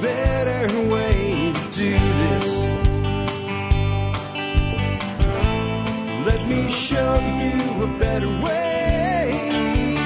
better way to do this. Let me show you a better way.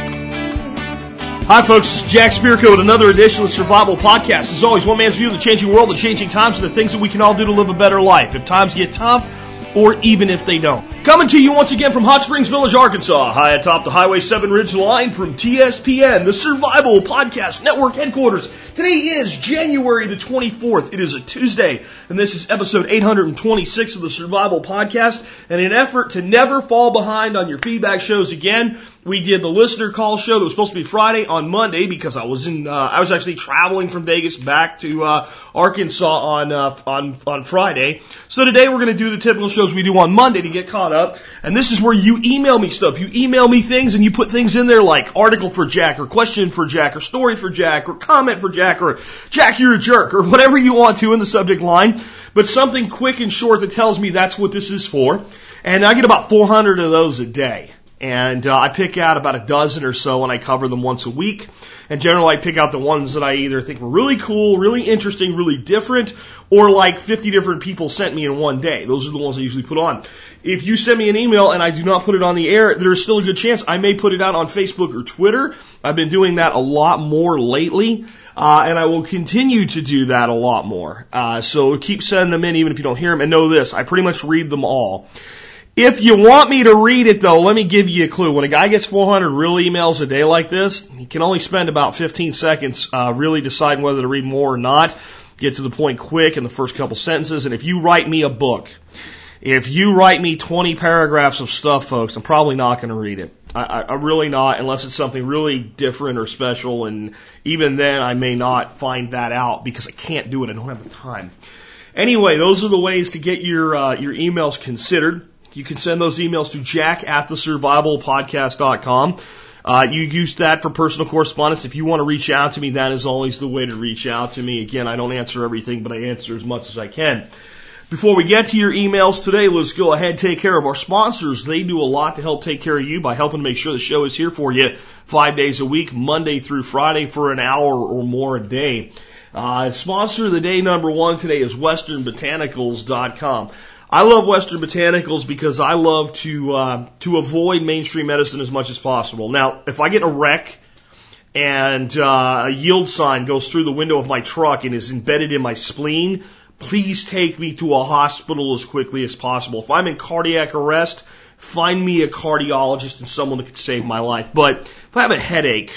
Hi, folks. This is Jack Spirko with another edition of the Survival Podcast. As always, one man's view of the changing world, the changing times, and the things that we can all do to live a better life if times get tough or even if they don't. Coming to you once again from Hot Springs Village, Arkansas, high atop the Highway 7 Ridge line from TSPN, the Survival Podcast Network headquarters. Today is January the 24th. It is a Tuesday, and this is episode 826 of the Survival Podcast. And in an effort to never fall behind on your feedback shows again, we did the listener call show that was supposed to be Friday on Monday because I was in, uh, I was actually traveling from Vegas back to, uh, Arkansas on, uh, on, on Friday. So today we're going to do the typical shows we do on Monday to get caught up. And this is where you email me stuff. You email me things and you put things in there like article for Jack or question for Jack or story for Jack or comment for Jack or Jack, you're a jerk or whatever you want to in the subject line. But something quick and short that tells me that's what this is for. And I get about 400 of those a day. And uh, I pick out about a dozen or so and I cover them once a week. And generally I pick out the ones that I either think were really cool, really interesting, really different, or like 50 different people sent me in one day. Those are the ones I usually put on. If you send me an email and I do not put it on the air, there's still a good chance I may put it out on Facebook or Twitter. I've been doing that a lot more lately. Uh, and I will continue to do that a lot more. Uh, so keep sending them in even if you don't hear them. And know this, I pretty much read them all. If you want me to read it though, let me give you a clue. When a guy gets 400 real emails a day like this, he can only spend about 15 seconds uh, really deciding whether to read more or not. Get to the point quick in the first couple sentences. And if you write me a book, if you write me 20 paragraphs of stuff, folks, I'm probably not going to read it. I, I, I'm really not, unless it's something really different or special. And even then, I may not find that out because I can't do it. I don't have the time. Anyway, those are the ways to get your uh, your emails considered. You can send those emails to jack at the. Uh, you use that for personal correspondence. If you want to reach out to me, that is always the way to reach out to me. Again, I don't answer everything, but I answer as much as I can. Before we get to your emails today, let's go ahead and take care of our sponsors. They do a lot to help take care of you by helping make sure the show is here for you five days a week, Monday through Friday for an hour or more a day. Uh, sponsor of the day number one today is westernbotanicals.com. I love Western Botanicals because I love to uh, to avoid mainstream medicine as much as possible. Now, if I get a wreck and uh, a yield sign goes through the window of my truck and is embedded in my spleen, please take me to a hospital as quickly as possible. If I'm in cardiac arrest, find me a cardiologist and someone that could save my life. But if I have a headache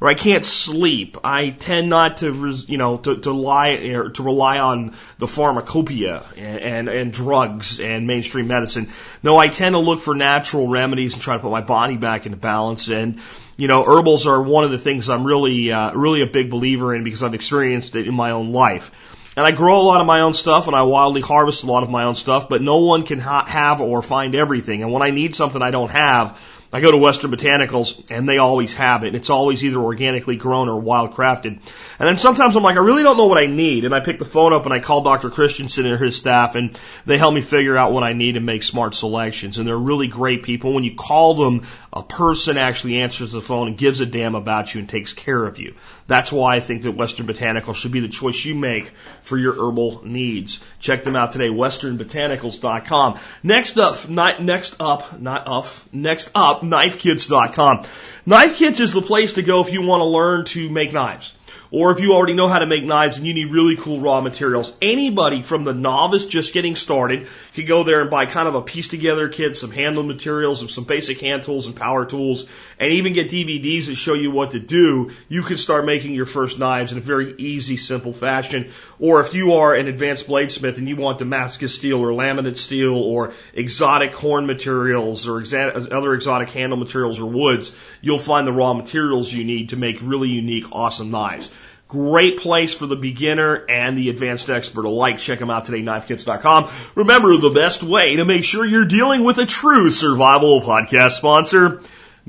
or I can't sleep. I tend not to, you know, to, to lie or to rely on the pharmacopoeia and, and, and drugs and mainstream medicine. No, I tend to look for natural remedies and try to put my body back into balance. And you know, herbals are one of the things I'm really, uh, really a big believer in because I've experienced it in my own life. And I grow a lot of my own stuff and I wildly harvest a lot of my own stuff, but no one can ha- have or find everything. And when I need something I don't have, I go to Western Botanicals and they always have it. And it's always either organically grown or wild crafted. And then sometimes I'm like, I really don't know what I need. And I pick the phone up and I call Dr. Christensen and his staff and they help me figure out what I need and make smart selections. And they're really great people. When you call them, a person actually answers the phone and gives a damn about you and takes care of you. That's why I think that Western Botanicals should be the choice you make for your herbal needs. Check them out today, westernbotanicals.com. Next up, not, next up, not up, next up, knifekits.com. Knife Kits is the place to go if you want to learn to make knives. Or if you already know how to make knives and you need really cool raw materials. Anybody from the novice just getting started can go there and buy kind of a piece together kit, some handle materials, and some basic hand tools and power tools, and even get DVDs that show you what to do. You can start making your first knives in a very easy, simple fashion. Or if you are an advanced bladesmith and you want Damascus steel or laminate steel or exotic horn materials or exa- other exotic handle materials or woods, you'll find the raw materials you need to make really unique, awesome knives. Great place for the beginner and the advanced expert alike. Check them out today, knifekits.com. Remember, the best way to make sure you're dealing with a true survival podcast sponsor.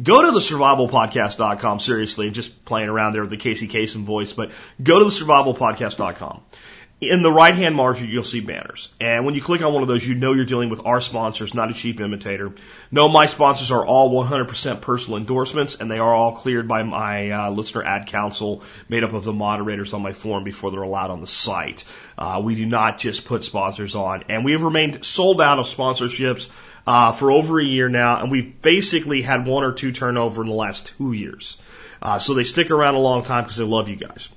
Go to the survivalpodcast.com, seriously, just playing around there with the Casey Kasem voice, but go to the survivalpodcast.com in the right hand margin, you'll see banners. And when you click on one of those, you know you're dealing with our sponsors, not a cheap imitator. No, my sponsors are all 100% personal endorsements, and they are all cleared by my uh, listener ad council, made up of the moderators on my forum before they're allowed on the site. Uh, we do not just put sponsors on, and we have remained sold out of sponsorships uh, for over a year now, and we've basically had one or two turnover in the last two years. Uh, so they stick around a long time because they love you guys.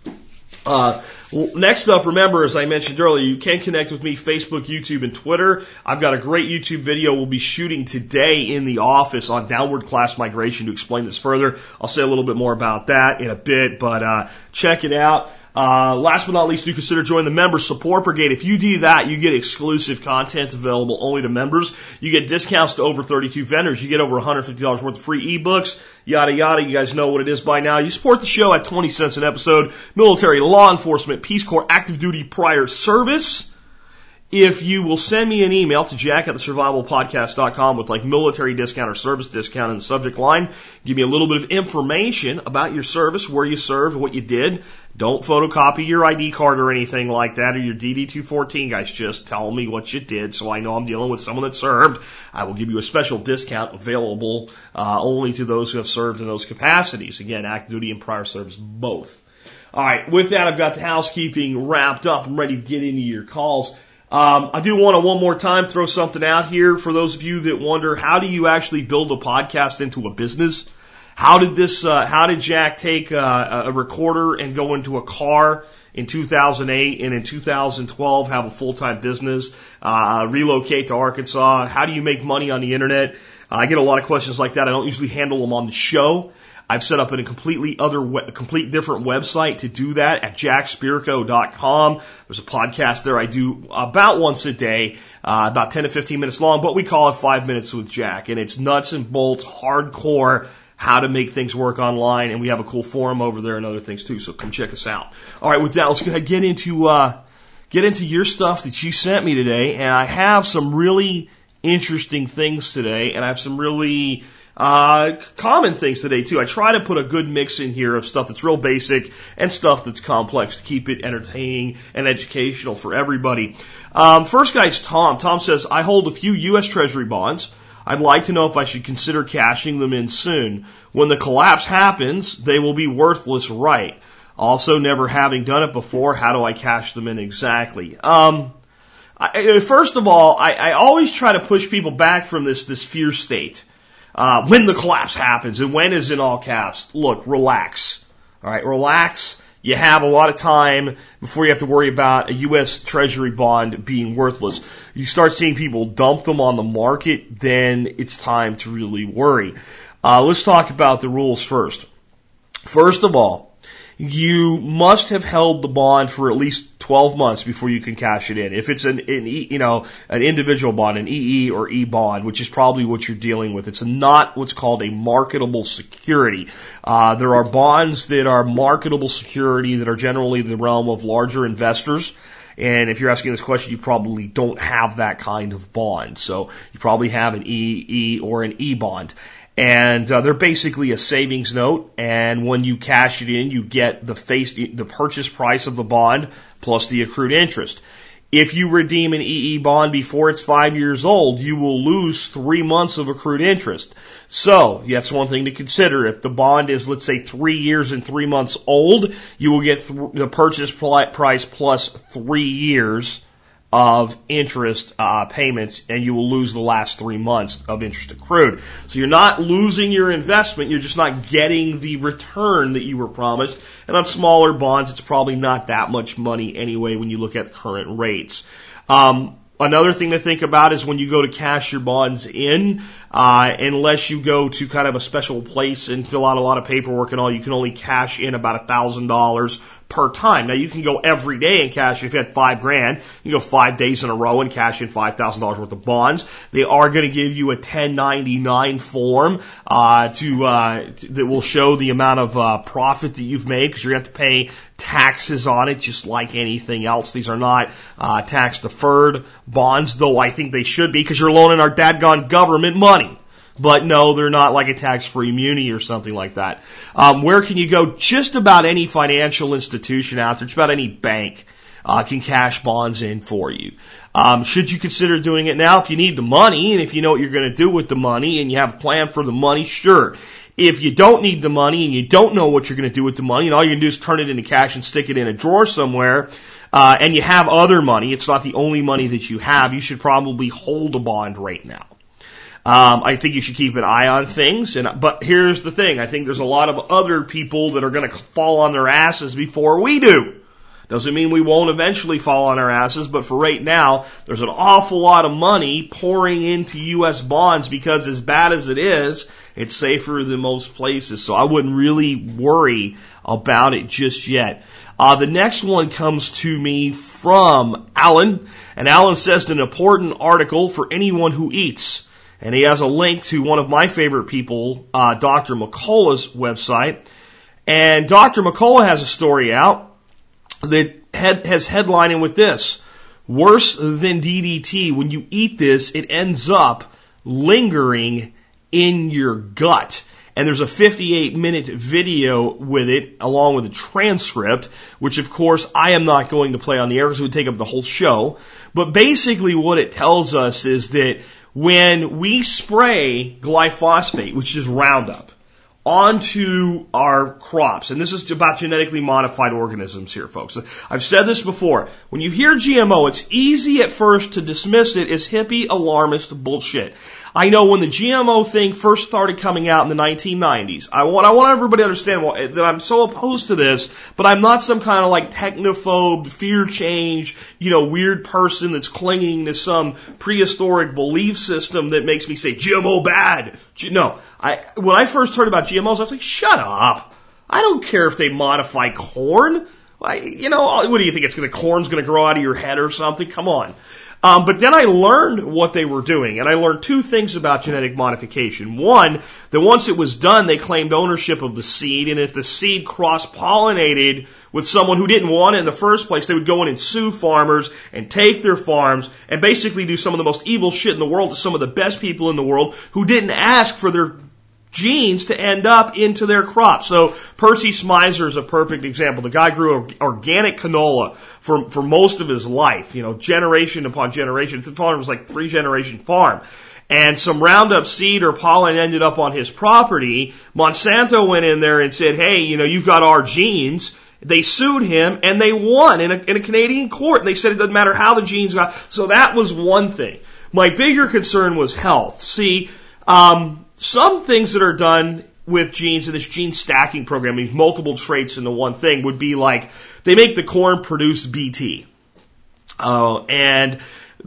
Uh, next up, remember, as I mentioned earlier, you can connect with me Facebook, YouTube, and Twitter. I've got a great YouTube video we'll be shooting today in the office on downward class migration to explain this further. I'll say a little bit more about that in a bit, but uh, check it out. Uh, last but not least, do consider joining the member support brigade. If you do that, you get exclusive content available only to members. You get discounts to over 32 vendors. You get over $150 worth of free ebooks, yada yada. You guys know what it is by now. You support the show at 20 cents an episode. Military, law enforcement, Peace Corps, active duty prior service if you will send me an email to jack at the survivalpodcast.com with like military discount or service discount in the subject line, give me a little bit of information about your service, where you served, what you did. Don't photocopy your ID card or anything like that or your DD214 guys. Just tell me what you did so I know I'm dealing with someone that served. I will give you a special discount available uh, only to those who have served in those capacities. Again, active duty and prior service both. All right, with that, I've got the housekeeping wrapped up. I'm ready to get into your calls. Um, I do want to one more time throw something out here for those of you that wonder how do you actually build a podcast into a business? How did this? Uh, how did Jack take uh, a recorder and go into a car in 2008 and in 2012 have a full time business? Uh, relocate to Arkansas? How do you make money on the internet? I get a lot of questions like that. I don't usually handle them on the show. I've set up in a completely other, a complete different website to do that at jackspirko.com. There's a podcast there I do about once a day, uh, about 10 to 15 minutes long, but we call it five minutes with Jack and it's nuts and bolts, hardcore, how to make things work online. And we have a cool forum over there and other things too. So come check us out. All right. With that, let's get into, uh, get into your stuff that you sent me today. And I have some really interesting things today and I have some really, uh, common things today too. I try to put a good mix in here of stuff that's real basic and stuff that's complex to keep it entertaining and educational for everybody. Um, first guy's Tom. Tom says, I hold a few U.S. Treasury bonds. I'd like to know if I should consider cashing them in soon. When the collapse happens, they will be worthless, right? Also, never having done it before, how do I cash them in exactly? Um, I, first of all, I, I always try to push people back from this this fear state uh, when the collapse happens, and when is in all caps. Look, relax. All right, relax. You have a lot of time before you have to worry about a U.S. Treasury bond being worthless. You start seeing people dump them on the market, then it's time to really worry. Uh, let's talk about the rules first. First of all, you must have held the bond for at least 12 months before you can cash it in. If it's an, an e, you know, an individual bond, an EE or E bond, which is probably what you're dealing with, it's not what's called a marketable security. Uh, there are bonds that are marketable security that are generally the realm of larger investors. And if you're asking this question, you probably don't have that kind of bond. So you probably have an EE or an E bond and uh, they're basically a savings note. And when you cash it in, you get the face, the purchase price of the bond plus the accrued interest. If you redeem an EE bond before it's five years old, you will lose three months of accrued interest. So that's one thing to consider. If the bond is, let's say, three years and three months old, you will get th- the purchase price plus three years of interest uh, payments, and you will lose the last three months of interest accrued. So you're not losing your investment; you're just not getting the return that you were promised. And on smaller bonds, it's probably not that much money anyway when you look at current rates. Um, Another thing to think about is when you go to cash your bonds in, uh, unless you go to kind of a special place and fill out a lot of paperwork and all, you can only cash in about a thousand dollars per time. Now you can go every day and cash if you had five grand. You go five days in a row and cash in five thousand dollars worth of bonds. They are going to give you a 1099 form uh, to, uh, to, that will show the amount of uh, profit that you've made because you're going to have to pay taxes on it just like anything else. These are not uh, tax deferred bonds, though I think they should be because you're loaning our dadgone government money. But no, they're not like a tax-free muni or something like that. Um, where can you go? Just about any financial institution out there, just about any bank uh, can cash bonds in for you. Um, should you consider doing it now if you need the money and if you know what you're going to do with the money and you have a plan for the money? Sure. If you don't need the money and you don't know what you're going to do with the money and all you can do is turn it into cash and stick it in a drawer somewhere, uh, and you have other money, it's not the only money that you have, you should probably hold a bond right now. Um, I think you should keep an eye on things. And but here's the thing: I think there's a lot of other people that are going to fall on their asses before we do. Doesn't mean we won't eventually fall on our asses, but for right now, there's an awful lot of money pouring into U.S. bonds because as bad as it is, it's safer than most places. So I wouldn't really worry about it just yet. Uh, the next one comes to me from Alan, and Alan says an important article for anyone who eats. And he has a link to one of my favorite people, uh, Dr. Mercola's website. And Dr. Mercola has a story out that head, has headlining with this. Worse than DDT, when you eat this, it ends up lingering in your gut. And there's a 58 minute video with it along with a transcript, which of course I am not going to play on the air because it would take up the whole show. But basically what it tells us is that when we spray glyphosate, which is Roundup, onto our crops, and this is about genetically modified organisms here, folks. I've said this before. When you hear GMO, it's easy at first to dismiss it as hippie alarmist bullshit. I know when the GMO thing first started coming out in the 1990s, I want, I want everybody to understand well, that I'm so opposed to this, but I'm not some kind of like technophobe, fear change, you know, weird person that's clinging to some prehistoric belief system that makes me say GMO bad. No, I, when I first heard about GMOs, I was like, shut up. I don't care if they modify corn. I, you know, what do you think? It's going to corn's going to grow out of your head or something? Come on. Um, but then I learned what they were doing, and I learned two things about genetic modification. One, that once it was done, they claimed ownership of the seed, and if the seed cross-pollinated with someone who didn't want it in the first place, they would go in and sue farmers and take their farms and basically do some of the most evil shit in the world to some of the best people in the world who didn't ask for their genes to end up into their crops. So Percy Schmeiser is a perfect example. The guy grew organic canola for, for most of his life, you know, generation upon generation. The farm was like three generation farm. And some Roundup seed or pollen ended up on his property. Monsanto went in there and said, hey, you know, you've got our genes. They sued him and they won in a, in a Canadian court. And they said it doesn't matter how the genes got. So that was one thing. My bigger concern was health. See, um, some things that are done with genes in this gene stacking program, these multiple traits into one thing, would be like they make the corn produce BT. Uh, and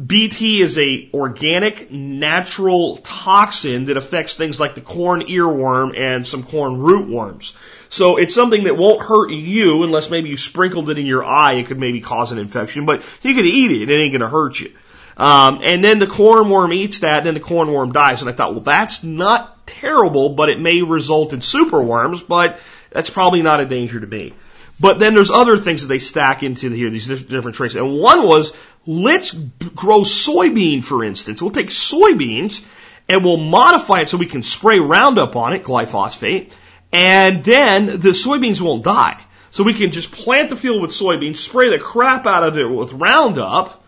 BT is a organic natural toxin that affects things like the corn earworm and some corn rootworms. So it's something that won't hurt you unless maybe you sprinkled it in your eye. It could maybe cause an infection, but you could eat it. It ain't going to hurt you. Um, and then the cornworm eats that, and then the cornworm dies. And I thought, well, that's not terrible, but it may result in superworms, but that's probably not a danger to me. But then there's other things that they stack into here, these different traits. And one was, let's grow soybean, for instance. We'll take soybeans and we'll modify it so we can spray Roundup on it, glyphosate, and then the soybeans won't die. So we can just plant the field with soybeans, spray the crap out of it with Roundup,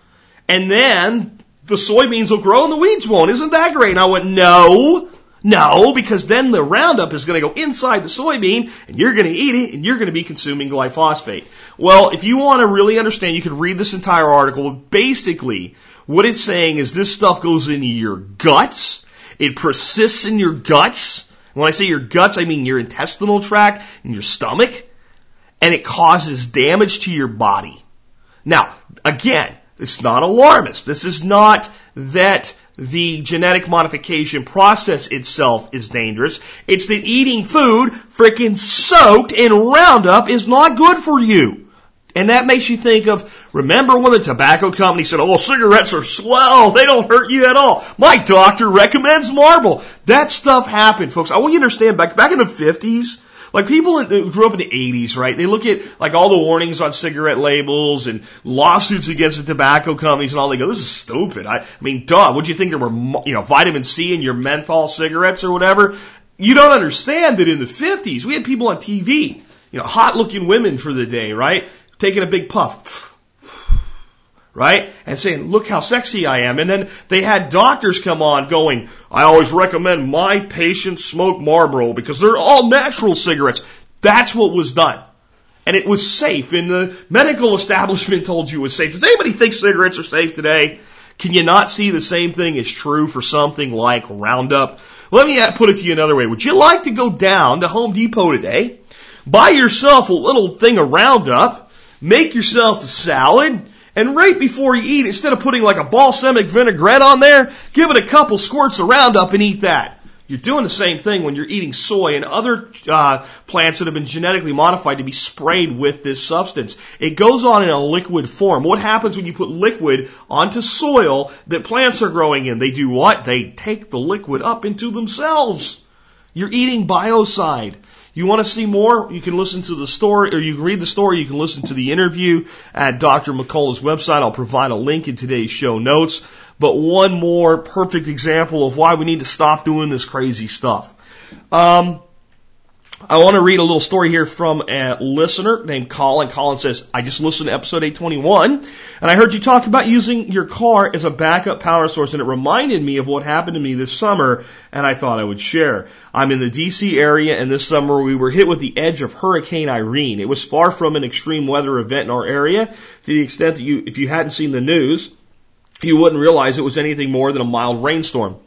and then the soybeans will grow and the weeds won't. Isn't that great? And I went, no, no, because then the Roundup is going to go inside the soybean and you're going to eat it and you're going to be consuming glyphosate. Well, if you want to really understand, you can read this entire article. Basically, what it's saying is this stuff goes into your guts. It persists in your guts. When I say your guts, I mean your intestinal tract and your stomach. And it causes damage to your body. Now, again, it's not alarmist. This is not that the genetic modification process itself is dangerous. It's that eating food freaking soaked in Roundup is not good for you. And that makes you think of, remember when the tobacco company said, oh, cigarettes are swell, they don't hurt you at all. My doctor recommends Marlboro. That stuff happened, folks. I want you to understand, back, back in the 50s, Like people that grew up in the 80s, right? They look at like all the warnings on cigarette labels and lawsuits against the tobacco companies and all. They go, "This is stupid." I, I mean, duh. Would you think there were you know vitamin C in your menthol cigarettes or whatever? You don't understand that in the 50s we had people on TV, you know, hot-looking women for the day, right? Taking a big puff right? And saying, look how sexy I am. And then they had doctors come on going, I always recommend my patients smoke Marlboro because they're all natural cigarettes. That's what was done. And it was safe. And the medical establishment told you it was safe. Does anybody think cigarettes are safe today? Can you not see the same thing is true for something like Roundup? Let me put it to you another way. Would you like to go down to Home Depot today, buy yourself a little thing of Roundup, make yourself a salad, and right before you eat, instead of putting like a balsamic vinaigrette on there, give it a couple squirts of Roundup and eat that. You're doing the same thing when you're eating soy and other uh, plants that have been genetically modified to be sprayed with this substance. It goes on in a liquid form. What happens when you put liquid onto soil that plants are growing in? They do what? They take the liquid up into themselves. You're eating biocide. You want to see more? You can listen to the story, or you can read the story. You can listen to the interview at Dr. Mercola's website. I'll provide a link in today's show notes. But one more perfect example of why we need to stop doing this crazy stuff. Um, I want to read a little story here from a listener named Colin. Colin says, I just listened to episode 821 and I heard you talk about using your car as a backup power source and it reminded me of what happened to me this summer and I thought I would share. I'm in the DC area and this summer we were hit with the edge of Hurricane Irene. It was far from an extreme weather event in our area to the extent that you, if you hadn't seen the news, you wouldn't realize it was anything more than a mild rainstorm.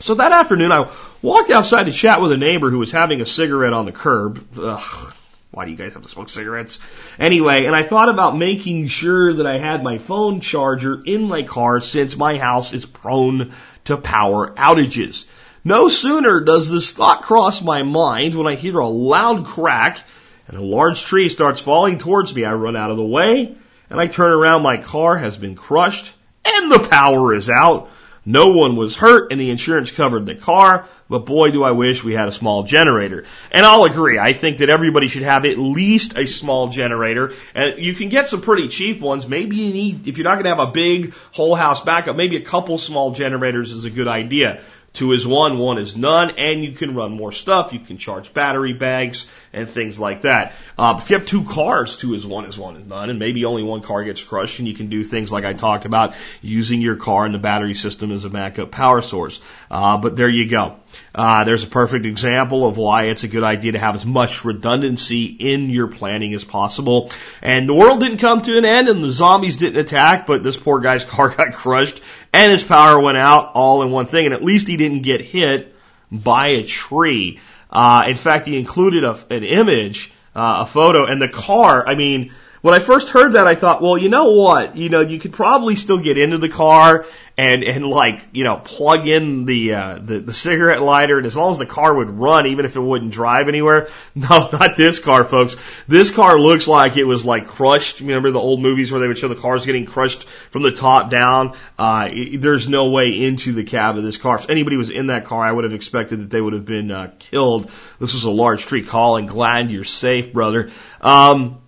So that afternoon, I walked outside to chat with a neighbor who was having a cigarette on the curb. Ugh, why do you guys have to smoke cigarettes? Anyway, and I thought about making sure that I had my phone charger in my car since my house is prone to power outages. No sooner does this thought cross my mind when I hear a loud crack and a large tree starts falling towards me. I run out of the way and I turn around. My car has been crushed and the power is out. No one was hurt and the insurance covered the car, but boy do I wish we had a small generator. And I'll agree, I think that everybody should have at least a small generator. And you can get some pretty cheap ones. Maybe you need, if you're not gonna have a big whole house backup, maybe a couple small generators is a good idea. Two is one, one is none, and you can run more stuff. You can charge battery bags and things like that. Uh, if you have two cars, two is one is one is none, and maybe only one car gets crushed, and you can do things like I talked about, using your car and the battery system as a backup power source. Uh, but there you go. Uh, there's a perfect example of why it's a good idea to have as much redundancy in your planning as possible. And the world didn't come to an end and the zombies didn't attack, but this poor guy's car got crushed and his power went out all in one thing. And at least he didn't get hit by a tree. Uh, in fact, he included a, an image, uh, a photo, and the car, I mean, when I first heard that, I thought, well, you know what? You know, you could probably still get into the car and and like you know plug in the uh, the, the cigarette lighter, and as long as the car would run, even if it wouldn't drive anywhere. No, not this car, folks. This car looks like it was like crushed. Remember the old movies where they would show the cars getting crushed from the top down? Uh, it, there's no way into the cab of this car. If anybody was in that car, I would have expected that they would have been uh, killed. This was a large tree. Colin, glad you're safe, brother. Um,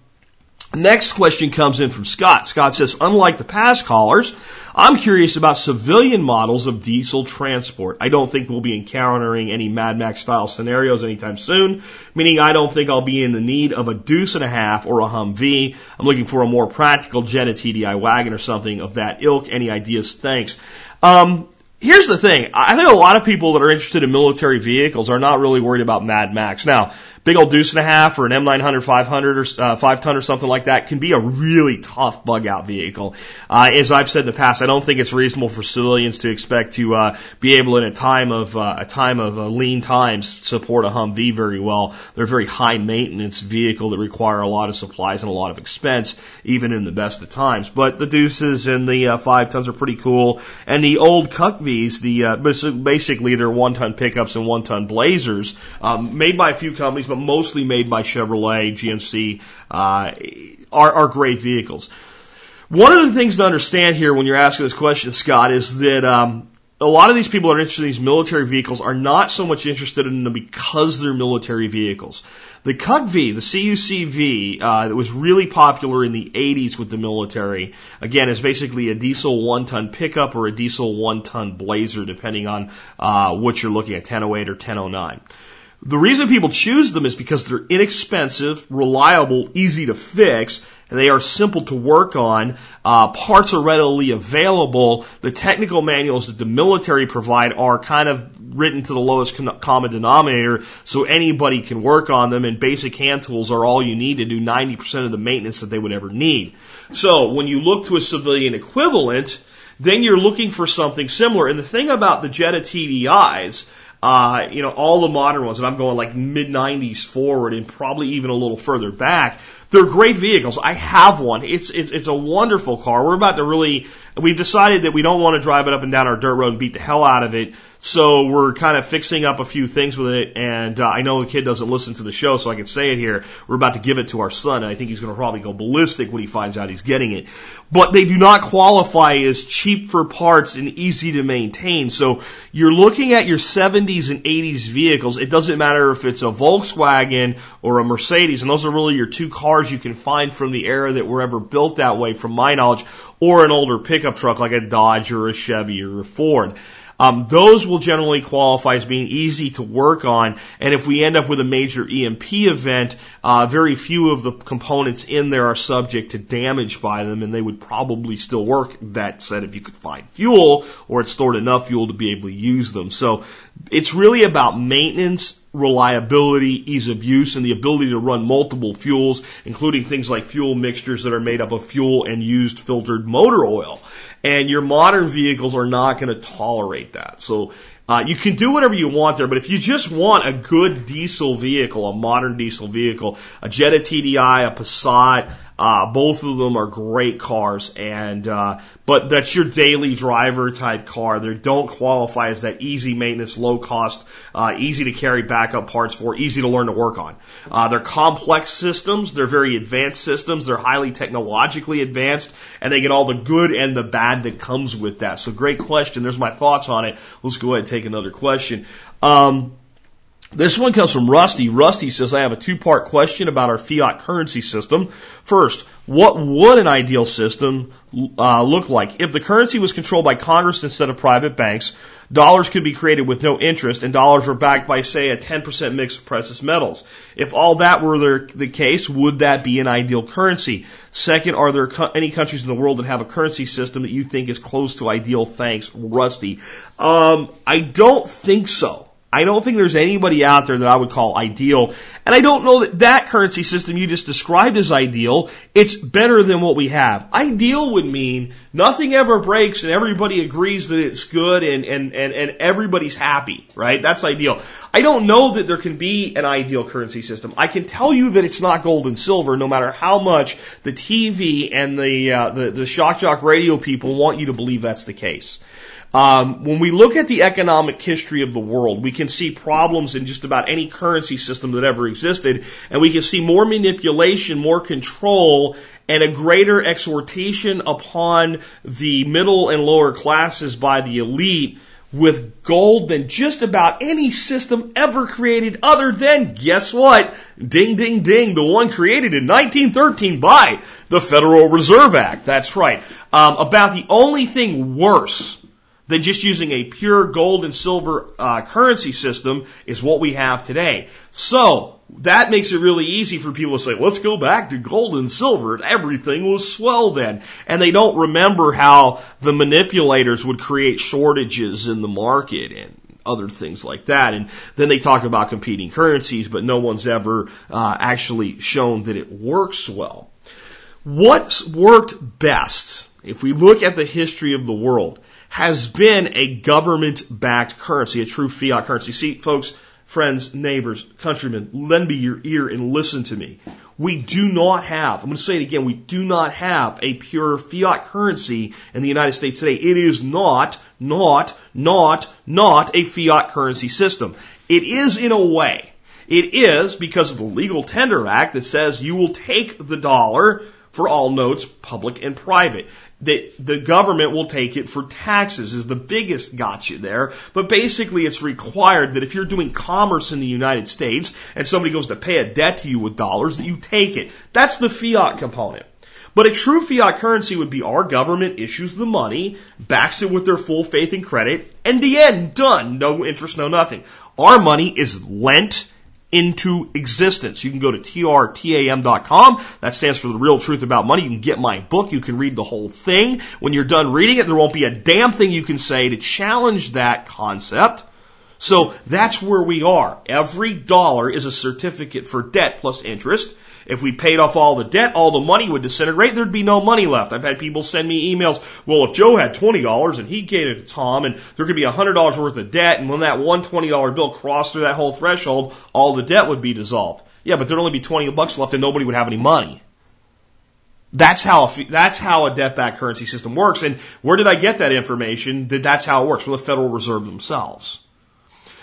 Next question comes in from Scott. Scott says, unlike the past callers, I'm curious about civilian models of diesel transport. I don't think we'll be encountering any Mad Max style scenarios anytime soon, meaning I don't think I'll be in the need of a deuce and a half or a Humvee. I'm looking for a more practical Jetta TDI wagon or something of that ilk. Any ideas? Thanks. Um, here's the thing. I think a lot of people that are interested in military vehicles are not really worried about Mad Max. Now, big old deuce and a half or an M900 500 or uh, 5 ton or something like that can be a really tough bug out vehicle. Uh, as I've said in the past, I don't think it's reasonable for civilians to expect to uh, be able in a time of uh, a time of uh, lean times support a Humvee very well. They're a very high maintenance vehicle that require a lot of supplies and a lot of expense, even in the best of times. But the deuces and the uh, five tons are pretty cool, and the old CUCVs, the uh, basically they're one ton pickups and one ton blazers, um, made by a few companies but mostly made by Chevrolet, GMC, uh, are, are great vehicles. One of the things to understand here when you're asking this question, Scott, is that um, a lot of these people that are interested in these military vehicles are not so much interested in them because they're military vehicles. The CUCV, the CUCV, uh, that was really popular in the 80s with the military, again, is basically a diesel one-ton pickup or a diesel one-ton blazer, depending on uh, what you're looking at, 1008 or 1009. The reason people choose them is because they're inexpensive, reliable, easy to fix, and they are simple to work on. Uh, parts are readily available. The technical manuals that the military provide are kind of written to the lowest common denominator, so anybody can work on them. And basic hand tools are all you need to do 90% of the maintenance that they would ever need. So when you look to a civilian equivalent, then you're looking for something similar. And the thing about the Jetta TDIs uh, you know, all the modern ones, and I'm going like mid 90s forward and probably even a little further back. They're great vehicles. I have one. It's, it's, it's a wonderful car. We're about to really, we've decided that we don't want to drive it up and down our dirt road and beat the hell out of it. So we're kind of fixing up a few things with it. And uh, I know the kid doesn't listen to the show, so I can say it here. We're about to give it to our son, and I think he's going to probably go ballistic when he finds out he's getting it. But they do not qualify as cheap for parts and easy to maintain. So you're looking at your 70s and 80s vehicles. It doesn't matter if it's a Volkswagen or a Mercedes, and those are really your two cars you can find from the era that were ever built that way, from my knowledge, or an older pickup truck like a Dodge or a Chevy or a Ford. Um, those will generally qualify as being easy to work on. And if we end up with a major EMP event, uh, very few of the components in there are subject to damage by them, and they would probably still work. That said, if you could find fuel or it's stored enough fuel to be able to use them. So it's really about maintenance, reliability, ease of use, and the ability to run multiple fuels, including things like fuel mixtures that are made up of fuel and used filtered motor oil. And your modern vehicles are not going to tolerate that. So uh, you can do whatever you want there, but if you just want a good diesel vehicle, a modern diesel vehicle, a Jetta TDI, a Passat, uh, both of them are great cars, and uh, but that's your daily driver type car. They don't qualify as that easy maintenance, low cost, uh, easy to carry backup parts for, easy to learn to work on. Uh, they're complex systems. They're very advanced systems. They're highly technologically advanced, and they get all the good and the bad that comes with that. So great question. There's my thoughts on it. Let's go ahead and take another question. Um, this one comes from Rusty. Rusty says, I have a two part question about our fiat currency system. First, what would an ideal system uh, look like? If the currency was controlled by Congress instead of private banks, dollars could be created with no interest and dollars were backed by, say, a 10% mix of precious metals. If all that were the case, would that be an ideal currency? Second, are there co- any countries in the world that have a currency system that you think is close to ideal? Thanks, Rusty. Um, I don't think so. I don't think there's anybody out there that I would call ideal. And I don't know that that currency system you just described as ideal. It's better than what we have. Ideal would mean nothing ever breaks and everybody agrees that it's good and, and, and, and everybody's happy, right? That's ideal. I don't know that there can be an ideal currency system. I can tell you that it's not gold and silver no matter how much the TV and the, uh, the, the shock jock radio people want you to believe that's the case. Um, when we look at the economic history of the world, we can see problems in just about any currency system that ever existed, and we can see more manipulation, more control, and a greater exhortation upon the middle and lower classes by the elite with gold than just about any system ever created other than, guess what? Ding, ding, ding, the one created in 1913 by the Federal Reserve Act. That's right. Um, about the only thing worse than just using a pure gold and silver uh, currency system is what we have today. So that makes it really easy for people to say, let's go back to gold and silver everything was swell then. And they don't remember how the manipulators would create shortages in the market and other things like that. And then they talk about competing currencies, but no one's ever uh, actually shown that it works well. What's worked best, if we look at the history of the world, has been a government backed currency, a true fiat currency. See, folks, friends, neighbors, countrymen, lend me your ear and listen to me. We do not have, I'm going to say it again, we do not have a pure fiat currency in the United States today. It is not, not, not, not a fiat currency system. It is in a way. It is because of the Legal Tender Act that says you will take the dollar for all notes, public and private. That the government will take it for taxes is the biggest gotcha there. But basically it's required that if you're doing commerce in the United States and somebody goes to pay a debt to you with dollars, that you take it. That's the fiat component. But a true fiat currency would be our government issues the money, backs it with their full faith and credit, and the end, done. No interest, no nothing. Our money is lent into existence. You can go to trtam.com. That stands for the real truth about money. You can get my book. You can read the whole thing. When you're done reading it, there won't be a damn thing you can say to challenge that concept. So that's where we are. Every dollar is a certificate for debt plus interest. If we paid off all the debt, all the money would disintegrate. There'd be no money left. I've had people send me emails. Well, if Joe had $20 and he gave it to Tom and there could be $100 worth of debt and when that one $20 bill crossed through that whole threshold, all the debt would be dissolved. Yeah, but there'd only be 20 bucks left and nobody would have any money. That's how a, that's how a debt-backed currency system works. And where did I get that information? That that's how it works from the Federal Reserve themselves.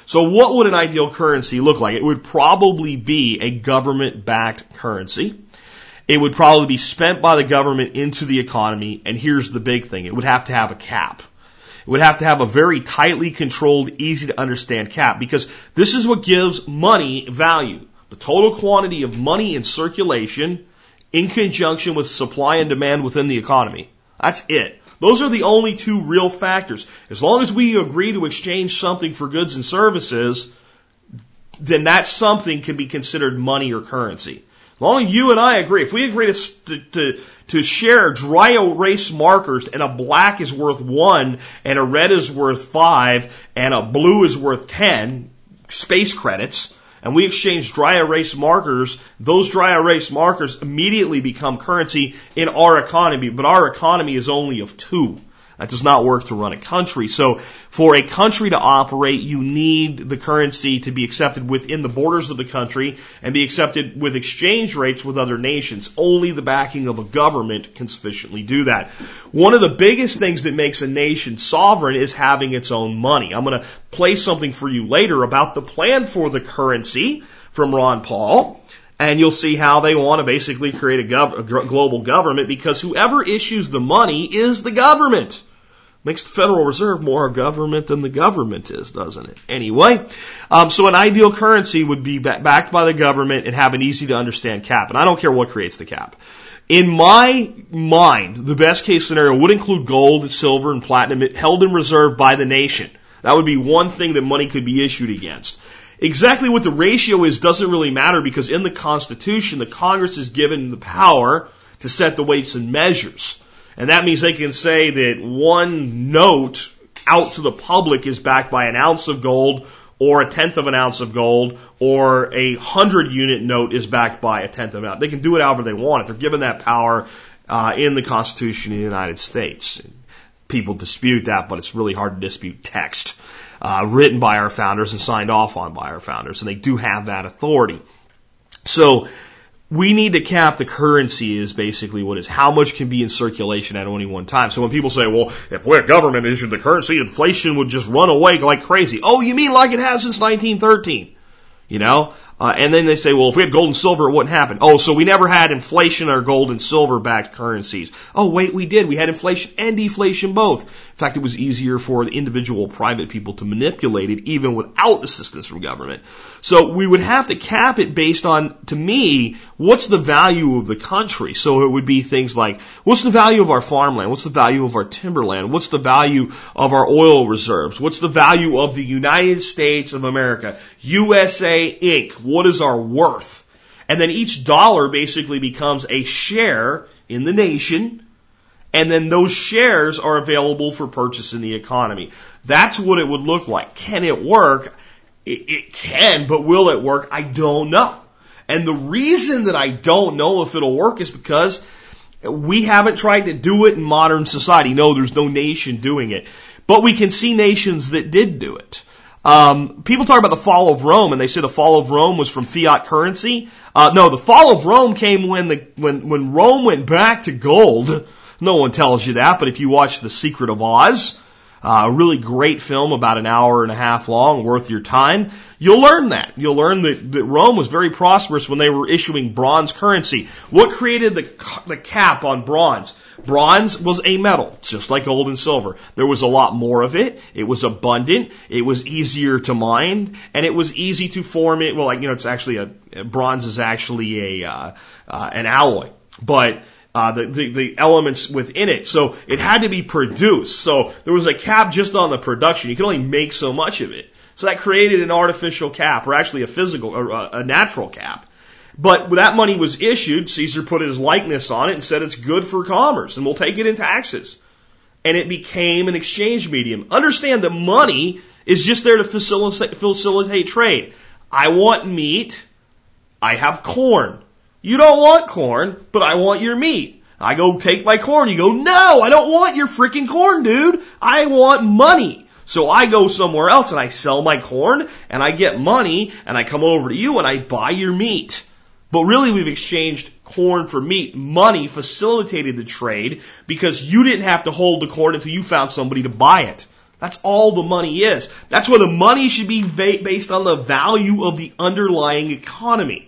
So what would an ideal currency look like? It would probably be a government backed currency. It would probably be spent by the government into the economy. And here's the big thing. It would have to have a cap. It would have to have a very tightly controlled, easy to understand cap because this is what gives money value. The total quantity of money in circulation in conjunction with supply and demand within the economy. That's it. Those are the only two real factors. As long as we agree to exchange something for goods and services, then that something can be considered money or currency. As long as you and I agree, if we agree to, to, to share dry erase markers and a black is worth one and a red is worth five and a blue is worth ten space credits, and we exchange dry erase markers, those dry erase markers immediately become currency in our economy, but our economy is only of two. That does not work to run a country. So for a country to operate, you need the currency to be accepted within the borders of the country and be accepted with exchange rates with other nations. Only the backing of a government can sufficiently do that. One of the biggest things that makes a nation sovereign is having its own money. I'm going to play something for you later about the plan for the currency from Ron Paul and you'll see how they want to basically create a, gov- a, global government because whoever issues the money is the government. Makes the Federal Reserve more government than the government is, doesn't it? Anyway, um, so an ideal currency would be backed by the government and have an easy to understand cap. And I don't care what creates the cap. In my mind, the best case scenario would include gold, silver, and platinum held in reserve by the nation. That would be one thing that money could be issued against. Exactly what the ratio is doesn't really matter because in the Constitution, the Congress is given the power to set the weights and measures. And that means they can say that one note out to the public is backed by an ounce of gold or a tenth of an ounce of gold or a hundred unit note is backed by a tenth of an ounce. They can do it however they want it. They're given that power uh, in the Constitution of the United States. People dispute that, but it's really hard to dispute text uh, written by our founders and signed off on by our founders, and they do have that authority. So we need to cap the currency is basically what is how much can be in circulation at any one time. So when people say, well, if we're government issued the currency, inflation would just run away like crazy. Oh, you mean like it has since 1913? You know? Uh, and then they say, well, if we had gold and silver, it wouldn't happen. Oh, so we never had inflation or gold and silver backed currencies. Oh, wait, we did. We had inflation and deflation both. In fact, it was easier for the individual private people to manipulate it even without assistance from government. So we would have to cap it based on, to me, what's the value of the country? So it would be things like, what's the value of our farmland? What's the value of our timberland? What's the value of our oil reserves? What's the value of the United States of America? USA Inc what is our worth? And then each dollar basically becomes a share in the nation. And then those shares are available for purchase in the economy. That's what it would look like. Can it work? It, it can, but will it work? I don't know. And the reason that I don't know if it'll work is because we haven't tried to do it in modern society. No, there's no nation doing it. But we can see nations that did do it. Um, people talk about the fall of Rome, and they say the fall of Rome was from fiat currency. Uh, no, the fall of Rome came when the when when Rome went back to gold. No one tells you that, but if you watch The Secret of Oz, uh, a really great film about an hour and a half long, worth your time, you'll learn that. You'll learn that, that Rome was very prosperous when they were issuing bronze currency. What created the, the cap on bronze? Bronze was a metal, just like gold and silver. There was a lot more of it. It was abundant. It was easier to mine, and it was easy to form it. Well, like you know, it's actually a bronze is actually a uh, uh, an alloy, but uh, the, the, the elements within it. So it had to be produced. So there was a cap just on the production. You could only make so much of it. So that created an artificial cap, or actually a physical, or a, a natural cap. But that money was issued, Caesar put his likeness on it and said it's good for commerce and we'll take it in taxes. And it became an exchange medium. Understand that money is just there to facilitate, facilitate trade. I want meat. I have corn. You don't want corn, but I want your meat. I go take my corn. You go, no, I don't want your freaking corn, dude. I want money. So I go somewhere else and I sell my corn and I get money and I come over to you and I buy your meat. But really we've exchanged corn for meat. Money facilitated the trade because you didn't have to hold the corn until you found somebody to buy it. That's all the money is. That's why the money should be based on the value of the underlying economy.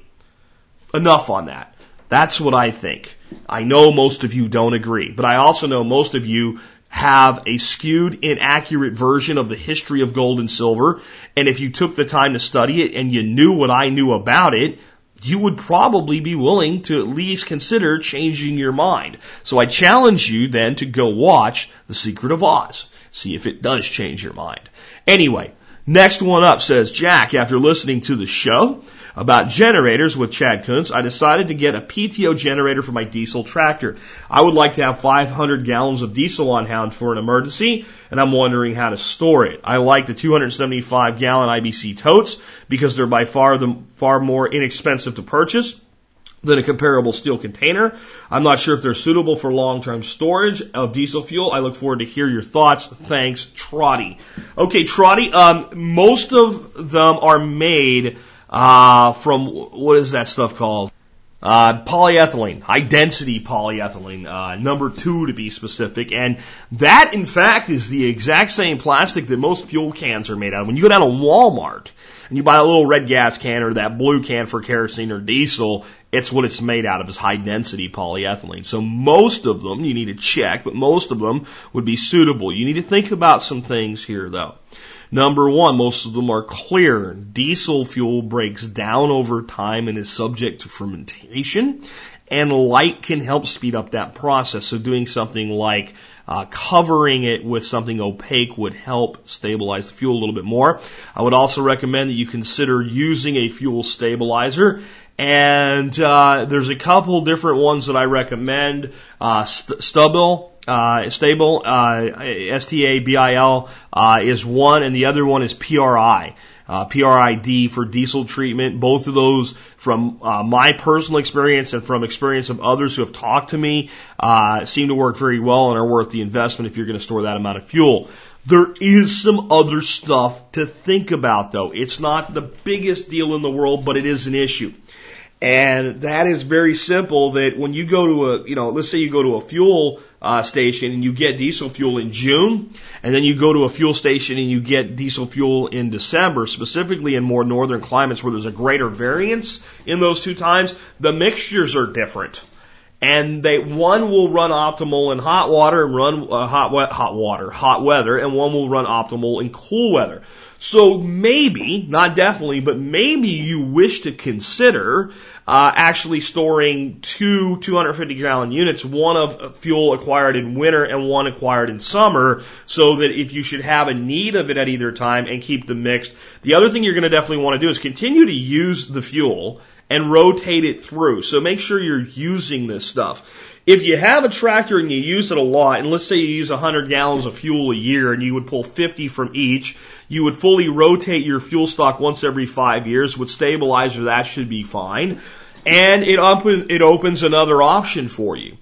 Enough on that. That's what I think. I know most of you don't agree, but I also know most of you have a skewed, inaccurate version of the history of gold and silver. And if you took the time to study it and you knew what I knew about it, you would probably be willing to at least consider changing your mind. So I challenge you then to go watch The Secret of Oz. See if it does change your mind. Anyway, next one up says, Jack, after listening to the show, about generators with Chad Kuntz, I decided to get a PTO generator for my diesel tractor. I would like to have 500 gallons of diesel on hand for an emergency, and I'm wondering how to store it. I like the 275 gallon IBC totes because they're by far the far more inexpensive to purchase than a comparable steel container. I'm not sure if they're suitable for long-term storage of diesel fuel. I look forward to hear your thoughts. Thanks, Trotty. Okay, Trotty, um, most of them are made uh, from what is that stuff called? Uh, polyethylene, high density polyethylene, uh, number two to be specific. And that, in fact, is the exact same plastic that most fuel cans are made out of. When you go down to Walmart and you buy a little red gas can or that blue can for kerosene or diesel, it's what it's made out of is high density polyethylene. So most of them you need to check, but most of them would be suitable. You need to think about some things here though. Number one, most of them are clear. Diesel fuel breaks down over time and is subject to fermentation. And light can help speed up that process. So doing something like uh, covering it with something opaque would help stabilize the fuel a little bit more. I would also recommend that you consider using a fuel stabilizer. And uh, there's a couple different ones that I recommend. Uh, St- Stubble uh, stable, uh, S-T-A-B-I-L, uh, is one, and the other one is PRI. Uh, PRID for diesel treatment. Both of those, from uh, my personal experience and from experience of others who have talked to me, uh, seem to work very well and are worth the investment if you're going to store that amount of fuel. There is some other stuff to think about though. It's not the biggest deal in the world, but it is an issue. And that is very simple that when you go to a, you know, let's say you go to a fuel uh, station and you get diesel fuel in June, and then you go to a fuel station and you get diesel fuel in December, specifically in more northern climates where there's a greater variance in those two times, the mixtures are different. And they, one will run optimal in hot water and run uh, hot, wet, hot water, hot weather, and one will run optimal in cool weather. So maybe, not definitely, but maybe you wish to consider uh, actually storing two 250 gallon units, one of fuel acquired in winter and one acquired in summer, so that if you should have a need of it at either time and keep them mixed. The other thing you're going to definitely want to do is continue to use the fuel and rotate it through. So make sure you're using this stuff. If you have a tractor and you use it a lot, and let's say you use 100 gallons of fuel a year and you would pull 50 from each, you would fully rotate your fuel stock once every five years. With stabilizer, that should be fine. And it, open, it opens another option for you.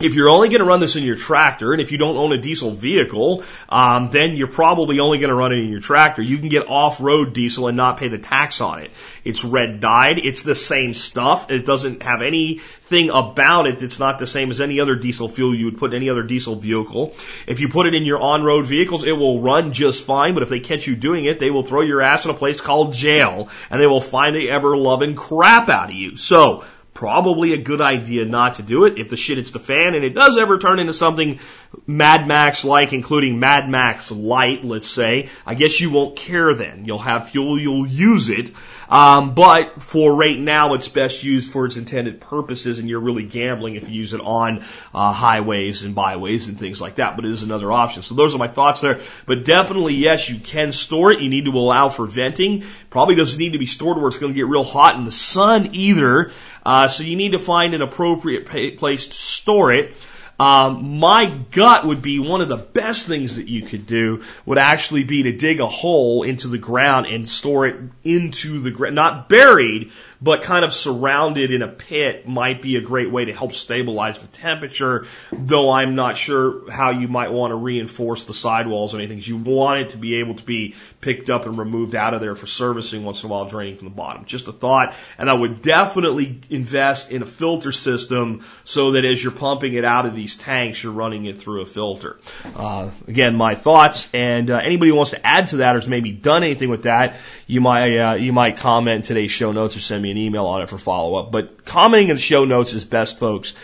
If you're only going to run this in your tractor, and if you don't own a diesel vehicle, um, then you're probably only going to run it in your tractor. You can get off-road diesel and not pay the tax on it. It's red dyed. It's the same stuff. It doesn't have anything about it that's not the same as any other diesel fuel you would put in any other diesel vehicle. If you put it in your on-road vehicles, it will run just fine. But if they catch you doing it, they will throw your ass in a place called jail, and they will find the ever-loving crap out of you. So probably a good idea not to do it if the shit hits the fan and it does ever turn into something Mad Max like, including Mad Max Light, let's say. I guess you won't care then. You'll have fuel, you'll use it. Um, but for right now, it's best used for its intended purposes, and you're really gambling if you use it on uh, highways and byways and things like that. But it is another option. So those are my thoughts there. But definitely, yes, you can store it. You need to allow for venting. Probably doesn't need to be stored where it's going to get real hot in the sun either. Uh, so you need to find an appropriate place to store it. Um, my gut would be one of the best things that you could do would actually be to dig a hole into the ground and store it into the ground, not buried, but kind of surrounded in a pit might be a great way to help stabilize the temperature, though I'm not sure how you might want to reinforce the sidewalls or anything. You want it to be able to be picked up and removed out of there for servicing once in a while, draining from the bottom. Just a thought. And I would definitely invest in a filter system so that as you're pumping it out of these tanks, you're running it through a filter. Uh, again, my thoughts. And uh, anybody who wants to add to that or has maybe done anything with that, you might uh, you might comment in today's show notes or send me an email on it for follow up. But commenting in the show notes is best, folks.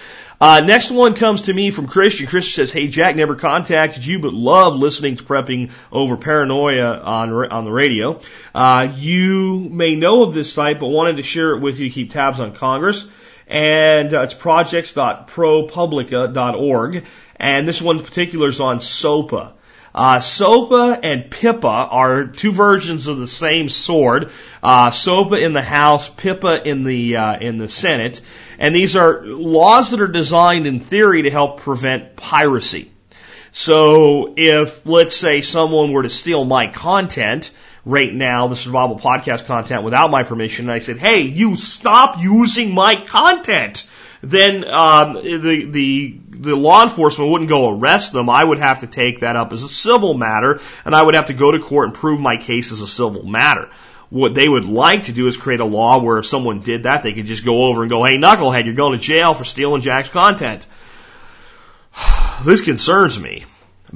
Uh, next one comes to me from Christian. Christian says, "Hey Jack, never contacted you, but love listening to prepping over paranoia on on the radio. Uh, you may know of this site, but wanted to share it with you to keep tabs on Congress." And uh, it's projects.propublica.org. And this one in particular is on SOPA. Uh, SOPA and PIPA are two versions of the same sword. Uh, SOPA in the House, PIPA in the uh, in the Senate, and these are laws that are designed in theory to help prevent piracy. So if let's say someone were to steal my content right now, the survival podcast content without my permission, and I said, "Hey, you stop using my content," then um, the the the law enforcement wouldn't go arrest them. I would have to take that up as a civil matter, and I would have to go to court and prove my case as a civil matter. What they would like to do is create a law where if someone did that, they could just go over and go, "Hey, knucklehead, you're going to jail for stealing Jack's content." this concerns me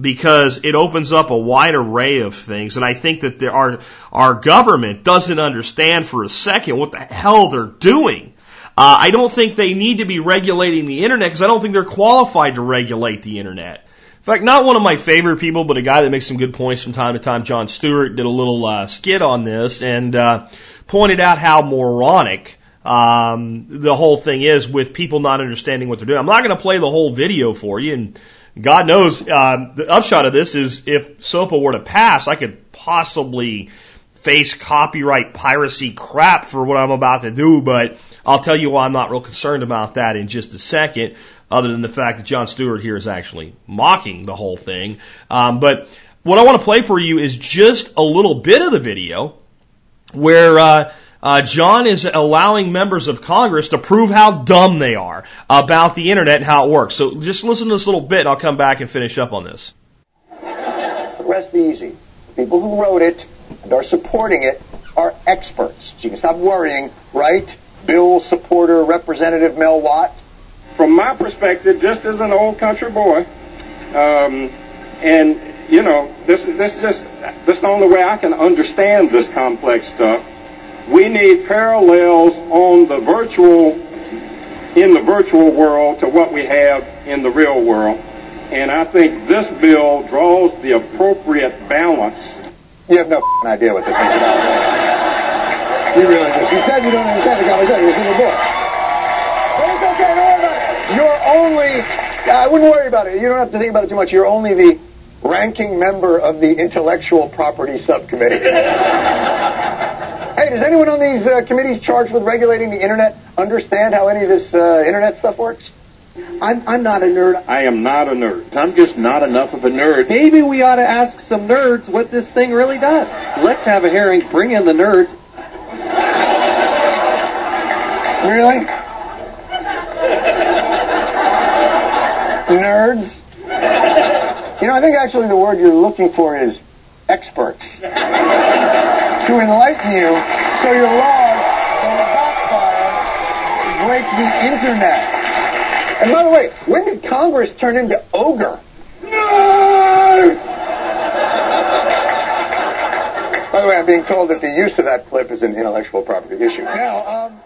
because it opens up a wide array of things. And I think that there are, our government doesn't understand for a second what the hell they're doing. Uh, I don't think they need to be regulating the internet because I don't think they're qualified to regulate the internet. In fact, not one of my favorite people, but a guy that makes some good points from time to time, Jon Stewart, did a little uh, skit on this and uh, pointed out how moronic um, the whole thing is with people not understanding what they're doing. I'm not going to play the whole video for you, and God knows uh, the upshot of this is if SOPA were to pass, I could possibly face copyright piracy crap for what I'm about to do, but I'll tell you why I'm not real concerned about that in just a second, other than the fact that Jon Stewart here is actually mocking the whole thing. Um, but what I want to play for you is just a little bit of the video where uh, uh, John is allowing members of Congress to prove how dumb they are about the internet and how it works. So just listen to this little bit, and I'll come back and finish up on this. Rest easy. People who wrote it and are supporting it are experts. So you can stop worrying, right? Bill supporter Representative Mel Watt? From my perspective, just as an old country boy, um, and you know, this this is just this is the only way I can understand this complex stuff. We need parallels on the virtual in the virtual world to what we have in the real world. And I think this bill draws the appropriate balance. You have no idea what this is about. You really just, you said you don't understand the conversation. It's in the book. Only, I wouldn't worry about it. You don't have to think about it too much. You're only the ranking member of the intellectual property subcommittee. hey, does anyone on these uh, committees charged with regulating the internet understand how any of this uh, internet stuff works? I'm, I'm not a nerd. I am not a nerd. I'm just not enough of a nerd. Maybe we ought to ask some nerds what this thing really does. Let's have a hearing, bring in the nerds, Really? Nerds. You know, I think actually the word you're looking for is experts. to enlighten you so your laws don't backfire, break the internet. And by the way, when did Congress turn into ogre? Nerd! By the way, I'm being told that the use of that clip is an intellectual property issue. Now, um,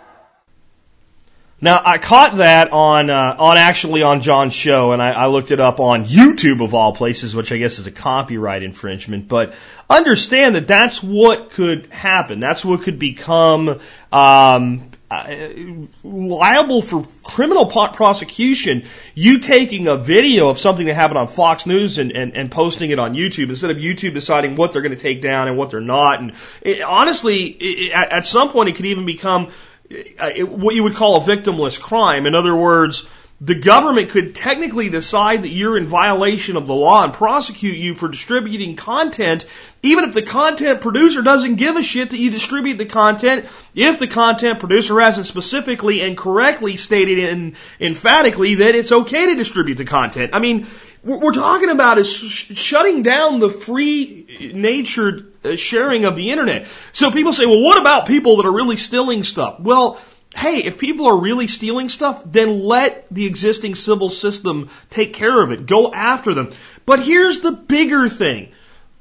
Now I caught that on uh, on actually on Jon's show, and I, I looked it up on YouTube of all places, which I guess is a copyright infringement. But understand that that's what could happen. That's what could become um, uh, liable for criminal prosecution. You taking a video of something that happened on Fox News and, and, and posting it on YouTube instead of YouTube deciding what they're going to take down and what they're not. And it, honestly, it, at, at some point, it could even become Uh, what you would call a victimless crime. In other words, the government could technically decide that you're in violation of the law and prosecute you for distributing content, even if the content producer doesn't give a shit that you distribute the content, if the content producer hasn't specifically and correctly stated in, emphatically that it's okay to distribute the content. I mean, what we're talking about is sh- shutting down the free natured uh, sharing of the internet. So people say, well, what about people that are really stealing stuff? Well, hey, if people are really stealing stuff, then let the existing civil system take care of it. Go after them. But here's the bigger thing.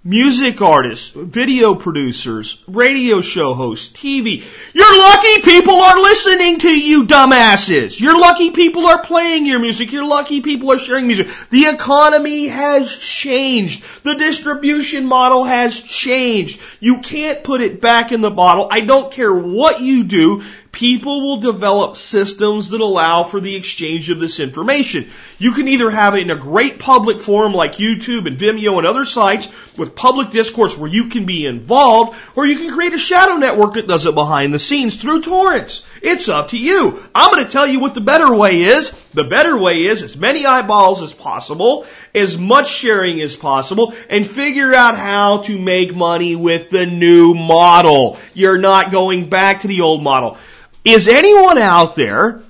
Music artists, video producers, radio show hosts, TV. You're lucky people are listening to you dumbasses. You're lucky people are playing your music. You're lucky people are sharing music. The economy has changed. The distribution model has changed. You can't put it back in the bottle. I don't care what you do people will develop systems that allow for the exchange of this information. You can either have it in a great public forum like YouTube and Vimeo and other sites with public discourse where you can be involved, or you can create a shadow network that does it behind the scenes through torrents. It's up to you. I'm going to tell you what the better way is. The better way is as many eyeballs as possible, as much sharing as possible, and figure out how to make money with the new model. You're not going back to the old model. Is anyone out there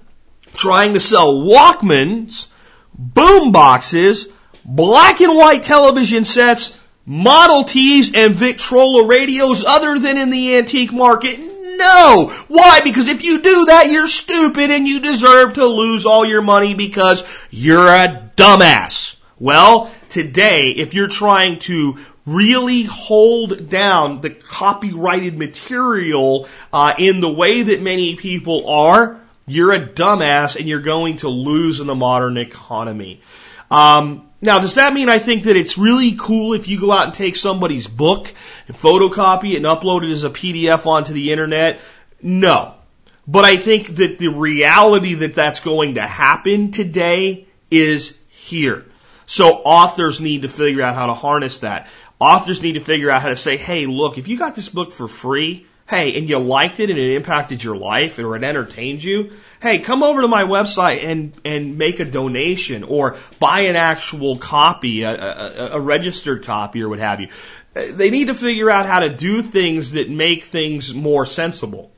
trying to sell Walkmans, boom boxes, black and white television sets, Model Ts, and Victrola radios other than in the antique market? No. Why? Because if you do that, you're stupid and you deserve to lose all your money because you're a dumbass. Well, today, if you're trying to really hold down the copyrighted material uh, in the way that many people are, you're a dumbass and you're going to lose in the modern economy. Um, now, does that mean I think that it's really cool if you go out and take somebody's book and photocopy it and upload it as a PDF onto the internet? No. But I think that the reality that that's going to happen today is here. So authors need to figure out how to harness that. Authors need to figure out how to say, hey, look, if you got this book for free, hey, and you liked it and it impacted your life or it entertained you, hey, come over to my website and, and make a donation or buy an actual copy, a, a, a registered copy or what have you. They need to figure out how to do things that make things more sensible.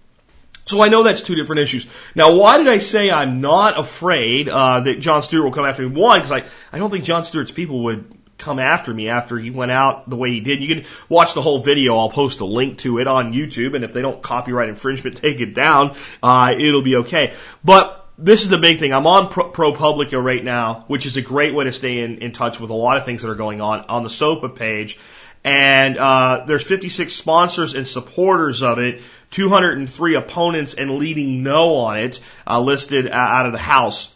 So I know that's two different issues. Now, why did I say I'm not afraid uh, that Jon Stewart will come after me? One, because I, I don't think Jon Stewart's people would come after me after he went out the way he did. You can watch the whole video. I'll post a link to it on YouTube, and if they don't copyright infringement, take it down. Uh, it'll be okay. But this is the big thing. I'm on Pro- ProPublica right now, which is a great way to stay in, in touch with a lot of things that are going on on the SOPA page. And uh, there's 56 sponsors and supporters of it, 203 opponents and leading no on it uh, listed out of the House.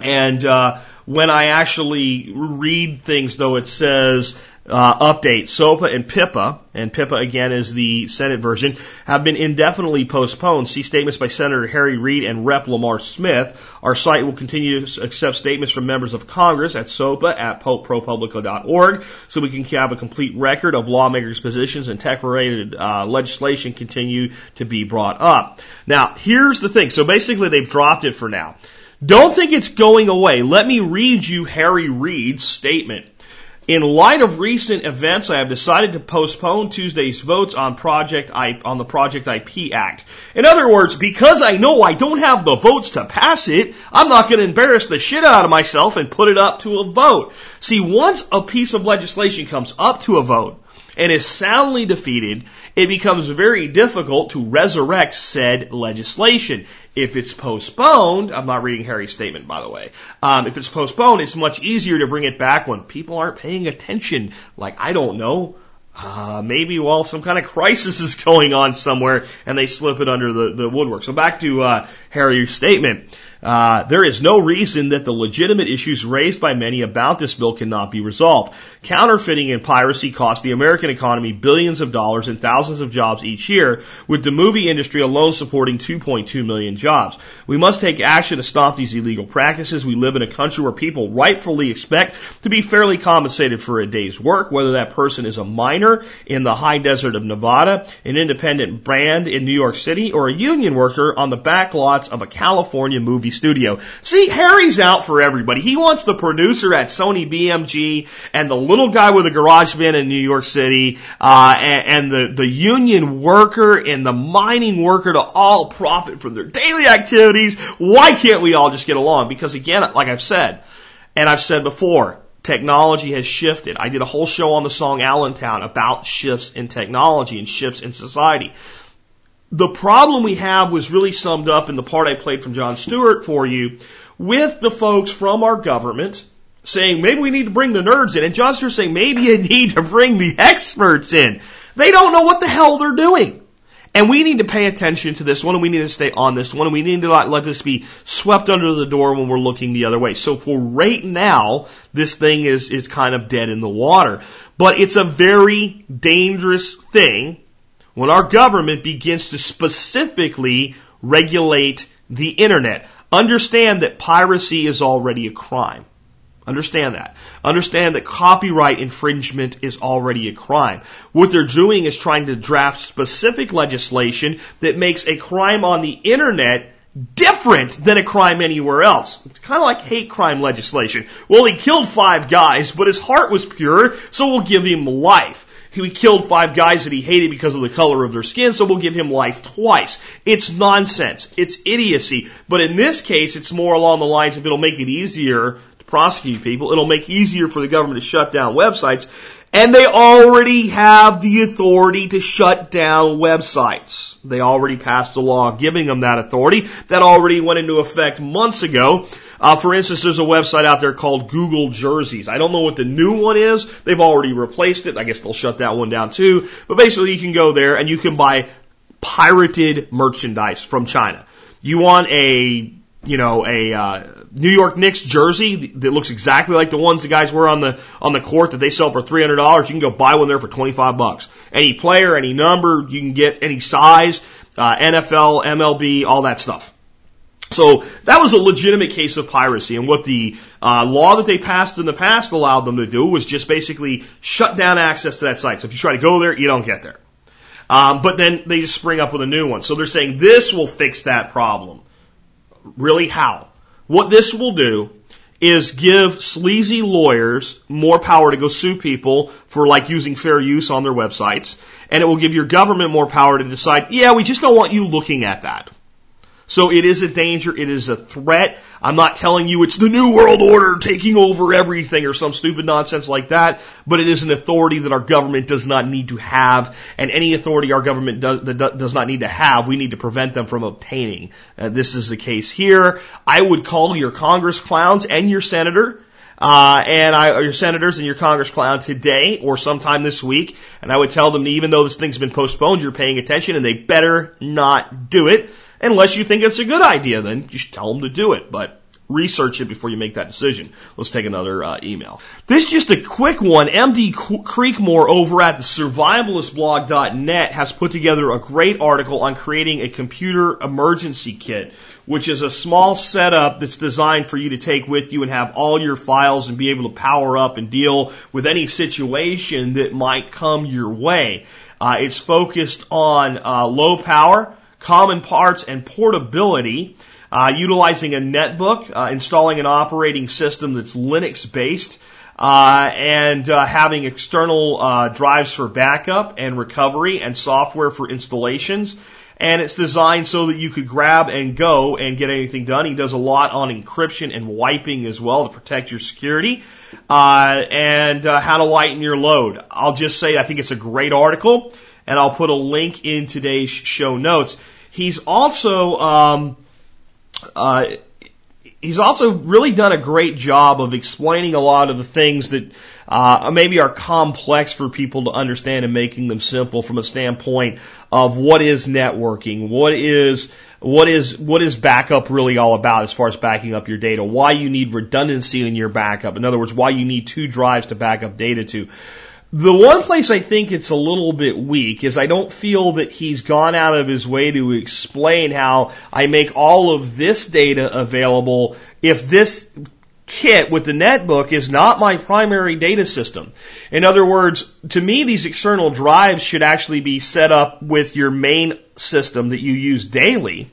And uh, when I actually read things, though, it says uh, update SOPA and PIPA, and PIPA again is the Senate version, have been indefinitely postponed. See statements by Senator Harry Reid and Rep. Lamar Smith. Our site will continue to accept statements from members of Congress at SOPA at propublica.org so we can have a complete record of lawmakers' positions and tech-related uh, legislation continue to be brought up. Now, here's the thing. So basically, they've dropped it for now. Don't think it's going away. Let me read you Harry Reid's statement. In light of recent events, I have decided to postpone Tuesday's votes on Project I, on the PROTECT IP Act. In other words, because I know I don't have the votes to pass it, I'm not going to embarrass the shit out of myself and put it up to a vote. See, once a piece of legislation comes up to a vote, and is soundly defeated, it becomes very difficult to resurrect said legislation. If it's postponed, I'm not reading Harry's statement, by the way. Um, if it's postponed, it's much easier to bring it back when people aren't paying attention. Like, I don't know, uh, maybe while some kind of crisis is going on somewhere and they slip it under the, the woodwork. So back to uh, Harry's statement. Uh, there is no reason that the legitimate issues raised by many about this bill cannot be resolved. Counterfeiting and piracy cost the American economy billions of dollars and thousands of jobs each year, with the movie industry alone supporting 2.2 million jobs. We must take action to stop these illegal practices. We live in a country where people rightfully expect to be fairly compensated for a day's work, whether that person is a miner in the high desert of Nevada, an independent brand in New York City, or a union worker on the back lots of a California movie studio. See, Harry's out for everybody. He wants the producer at Sony BMG and the little guy with a garage band in New York City, uh, and, and the, the union worker and the mining worker to all profit from their daily activities. Why can't we all just get along? Because again, like I've said, and I've said before, technology has shifted. I did a whole show on the song Allentown about shifts in technology and shifts in society the problem we have was really summed up in the part I played from Jon Stewart for you with the folks from our government saying maybe we need to bring the nerds in and Jon Stewart saying maybe you need to bring the experts in. They don't know what the hell they're doing. And we need to pay attention to this one and we need to stay on this one and we need to not let this be swept under the door when we're looking the other way. So for right now, this thing is, is kind of dead in the water. But it's a very dangerous thing when our government begins to specifically regulate the internet. Understand that piracy is already a crime. Understand that. Understand that copyright infringement is already a crime. What they're doing is trying to draft specific legislation that makes a crime on the internet different than a crime anywhere else. It's kind of like hate crime legislation. Well, he killed five guys, but his heart was pure, so we'll give him life. He killed five guys that he hated because of the color of their skin, so we'll give him life twice. It's nonsense. It's idiocy. But in this case, it's more along the lines of it'll make it easier to prosecute people. It'll make it easier for the government to shut down websites. And they already have the authority to shut down websites. They already passed a law giving them that authority. That already went into effect months ago. Uh, for instance, there's a website out there called Google Jerseys. I don't know what the new one is. They've already replaced it. I guess they'll shut that one down too. But basically, you can go there and you can buy pirated merchandise from China. You want a you know, a uh, New York Knicks jersey that looks exactly like the ones the guys wear on the on the court that they sell for three hundred dollars. You can go buy one there for twenty five bucks. Any player, any number, you can get any size, uh, NFL, MLB, all that stuff. So that was a legitimate case of piracy, and what the uh, law that they passed in the past allowed them to do was just basically shut down access to that site. So if you try to go there, you don't get there. Um, but then they just spring up with a new one. So they're saying this will fix that problem. Really, how? What this will do is give sleazy lawyers more power to go sue people for like using fair use on their websites. And it will give your government more power to decide, yeah, we just don't want you looking at that. So it is a danger. It is a threat. I'm not telling you it's the new world order taking over everything or some stupid nonsense like that, but it is an authority that our government does not need to have, and any authority our government does, does not need to have, we need to prevent them from obtaining. Uh, this is the case here. I would call your Congress clowns and your senator uh, and I, your senators and your Congress clown today or sometime this week, and I would tell them even though this thing's been postponed, you're paying attention, and they better not do it Unless you think it's a good idea, then you should tell them to do it. But research it before you make that decision. Let's take another uh, email. This is just a quick one. MD Creekmore over at the survivalistblog.net has put together a great article on creating a computer emergency kit, which is a small setup that's designed for you to take with you and have all your files and be able to power up and deal with any situation that might come your way. Uh, it's focused on uh, low power, common parts, and portability. uh, utilizing a netbook, uh, installing an operating system that's Linux based, uh, and uh, having external uh, drives for backup and recovery and software for installations. And it's designed so that you could grab and go and get anything done. He does a lot on encryption and wiping as well to protect your security uh, and how to lighten your load. I'll just say I think it's a great article, and I'll put a link in today's show notes. He's also um, uh, he's also really done a great job of explaining a lot of the things that uh, maybe are complex for people to understand and making them simple from a standpoint of what is networking, what is what is what is backup really all about as far as backing up your data, why you need redundancy in your backup. In other words, why you need two drives to back up data to. The one place I think it's a little bit weak is I don't feel that he's gone out of his way to explain how I make all of this data available if this kit with the netbook is not my primary data system. In other words, to me, these external drives should actually be set up with your main system that you use daily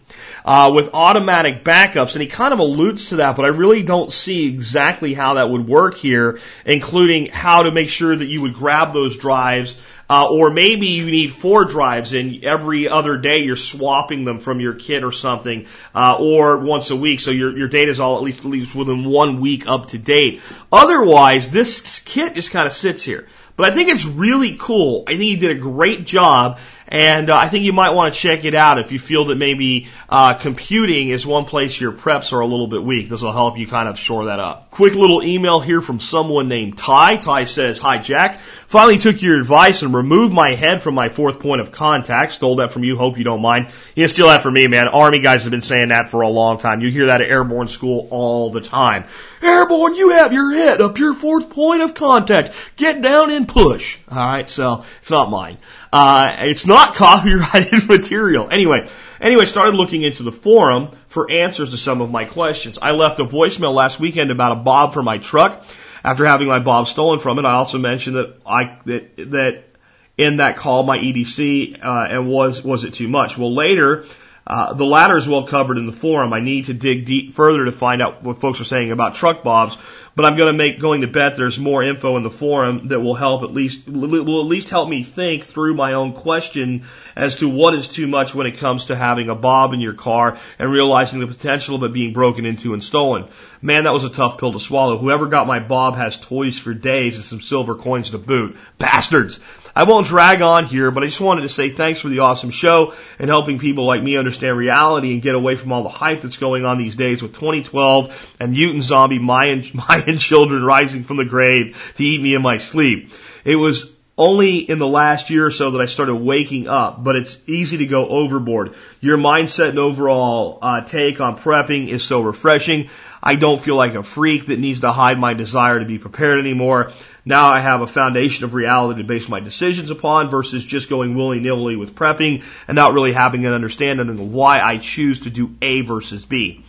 uh, with automatic backups, and he kind of alludes to that, but I really don't see exactly how that would work here, including how to make sure that you would grab those drives, uh, or maybe you need four drives and every other day you're swapping them from your kit or something, uh, or once a week, so your your data is all at least at least within one week up to date. Otherwise, this kit just kind of sits here. But I think it's really cool. I think he did a great job, and uh, I think you might want to check it out if you feel that maybe uh, computing is one place your preps are a little bit weak. This will help you kind of shore that up. Quick little email here from someone named Ty. Ty says, "Hi Jack, finally took your advice and removed my head from my fourth point of contact. Stole that from you. Hope you don't mind. You can steal that from me, man. Army guys have been saying that for a long time. You hear that at airborne school all the time. Airborne, you have your head up your fourth point of contact. Get down and push. All right, so it's not mine. Uh, it's not copyrighted material. Anyway, anyway, started looking into the forum for answers to some of my questions. I left a voicemail last weekend about a bob for my truck. After having my bob stolen from it, I also mentioned that I that that in that call my EDC uh, and was was it too much? Well, later uh, the latter is well covered in the forum. I need to dig deep further to find out what folks are saying about truck bobs, but I'm going to make going to bet there's more info in the forum that will help at least will at least help me think through my own question as to what is too much when it comes to having a bob in your car and realizing the potential of it being broken into and stolen. Man, that was a tough pill to swallow. Whoever got my bob has toys for days and some silver coins to boot. Bastards! I won't drag on here, but I just wanted to say thanks for the awesome show and helping people like me understand reality and get away from all the hype that's going on these days with 2012 and mutant zombie Mayan, children rising from the grave to eat me in my sleep. It was only in the last year or so that I started waking up, but it's easy to go overboard. Your mindset and overall uh, take on prepping is so refreshing. I don't feel like a freak that needs to hide my desire to be prepared anymore. Now I have a foundation of reality to base my decisions upon versus just going willy nilly with prepping and not really having an understanding of why I choose to do A versus B.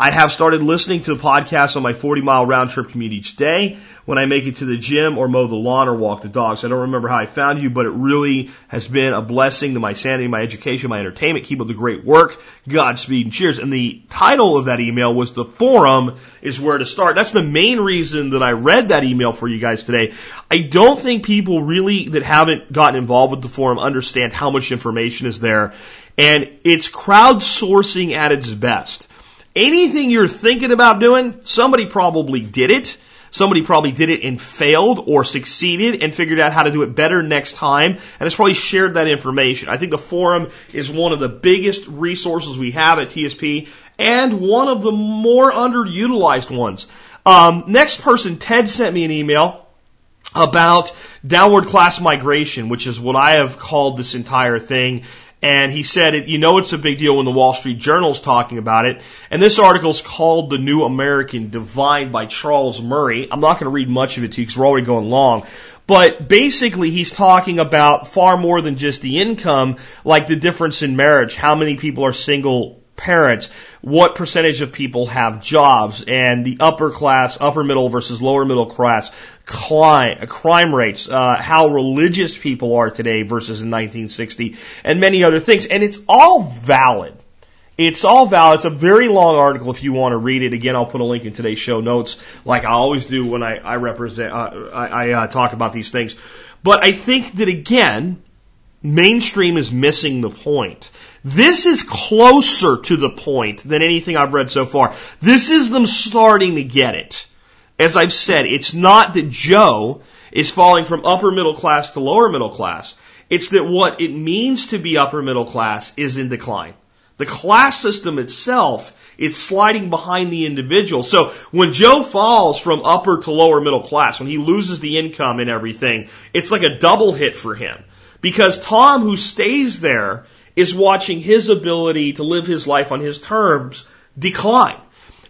I have started listening to the podcast on my 40 mile round trip commute each day when I make it to the gym or mow the lawn or walk the dogs. I don't remember how I found you, but it really has been a blessing to my sanity, my education, my entertainment. Keep up the great work. Godspeed and cheers. And the title of that email was the forum is where to start. That's the main reason that I read that email for you guys today. I don't think people really that haven't gotten involved with the forum understand how much information is there. And it's crowdsourcing at its best. Anything you're thinking about doing, somebody probably did it. Somebody probably did it and failed or succeeded and figured out how to do it better next time and has probably shared that information. I think the forum is one of the biggest resources we have at TSP and one of the more underutilized ones. Um, next person, Ted sent me an email about downward class migration, which is what I have called this entire thing. And he said, it, you know, it's a big deal when the Wall Street Journal's talking about it. And this article is called The New American Divide by Charles Murray. I'm not going to read much of it to you because we're already going long. But basically, he's talking about far more than just the income, like the difference in marriage, how many people are single parents, what percentage of people have jobs, and the upper class, upper middle versus lower middle class crime, crime rates, uh, how religious people are today versus in 1960, and many other things. And it's all valid. It's all valid. It's a very long article if you want to read it. Again, I'll put a link in today's show notes, like I always do when I, I represent, uh, I, I uh, talk about these things. But I think that again, mainstream is missing the point. This is closer to the point than anything I've read so far. This is them starting to get it. As I've said, it's not that Joe is falling from upper middle class to lower middle class. It's that what it means to be upper middle class is in decline. The class system itself is sliding behind the individual. So when Joe falls from upper to lower middle class, when he loses the income and everything, it's like a double hit for him. Because Tom, who stays there, is watching his ability to live his life on his terms decline.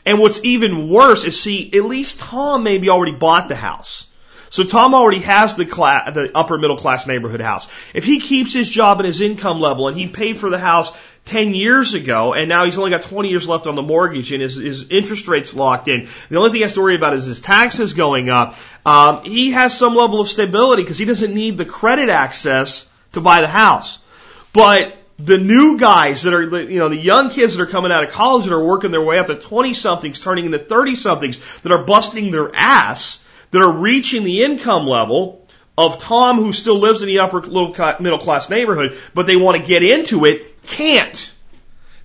And what's even worse is see, at least Tom maybe already bought the house. So Tom already has the class, the upper middle class neighborhood house. If he keeps his job and his income level and he paid for the house 10 years ago and now he's only got 20 years left on the mortgage and his, his interest rate's locked in, the only thing he has to worry about is his taxes going up. Um, he has some level of stability because he doesn't need the credit access to buy the house. But the new guys that are, you know, the young kids that are coming out of college that are working their way up, to 20 somethings turning into 30 somethings that are busting their ass, that are reaching the income level of Tom who still lives in the upper middle class neighborhood, but they want to get into it, can't.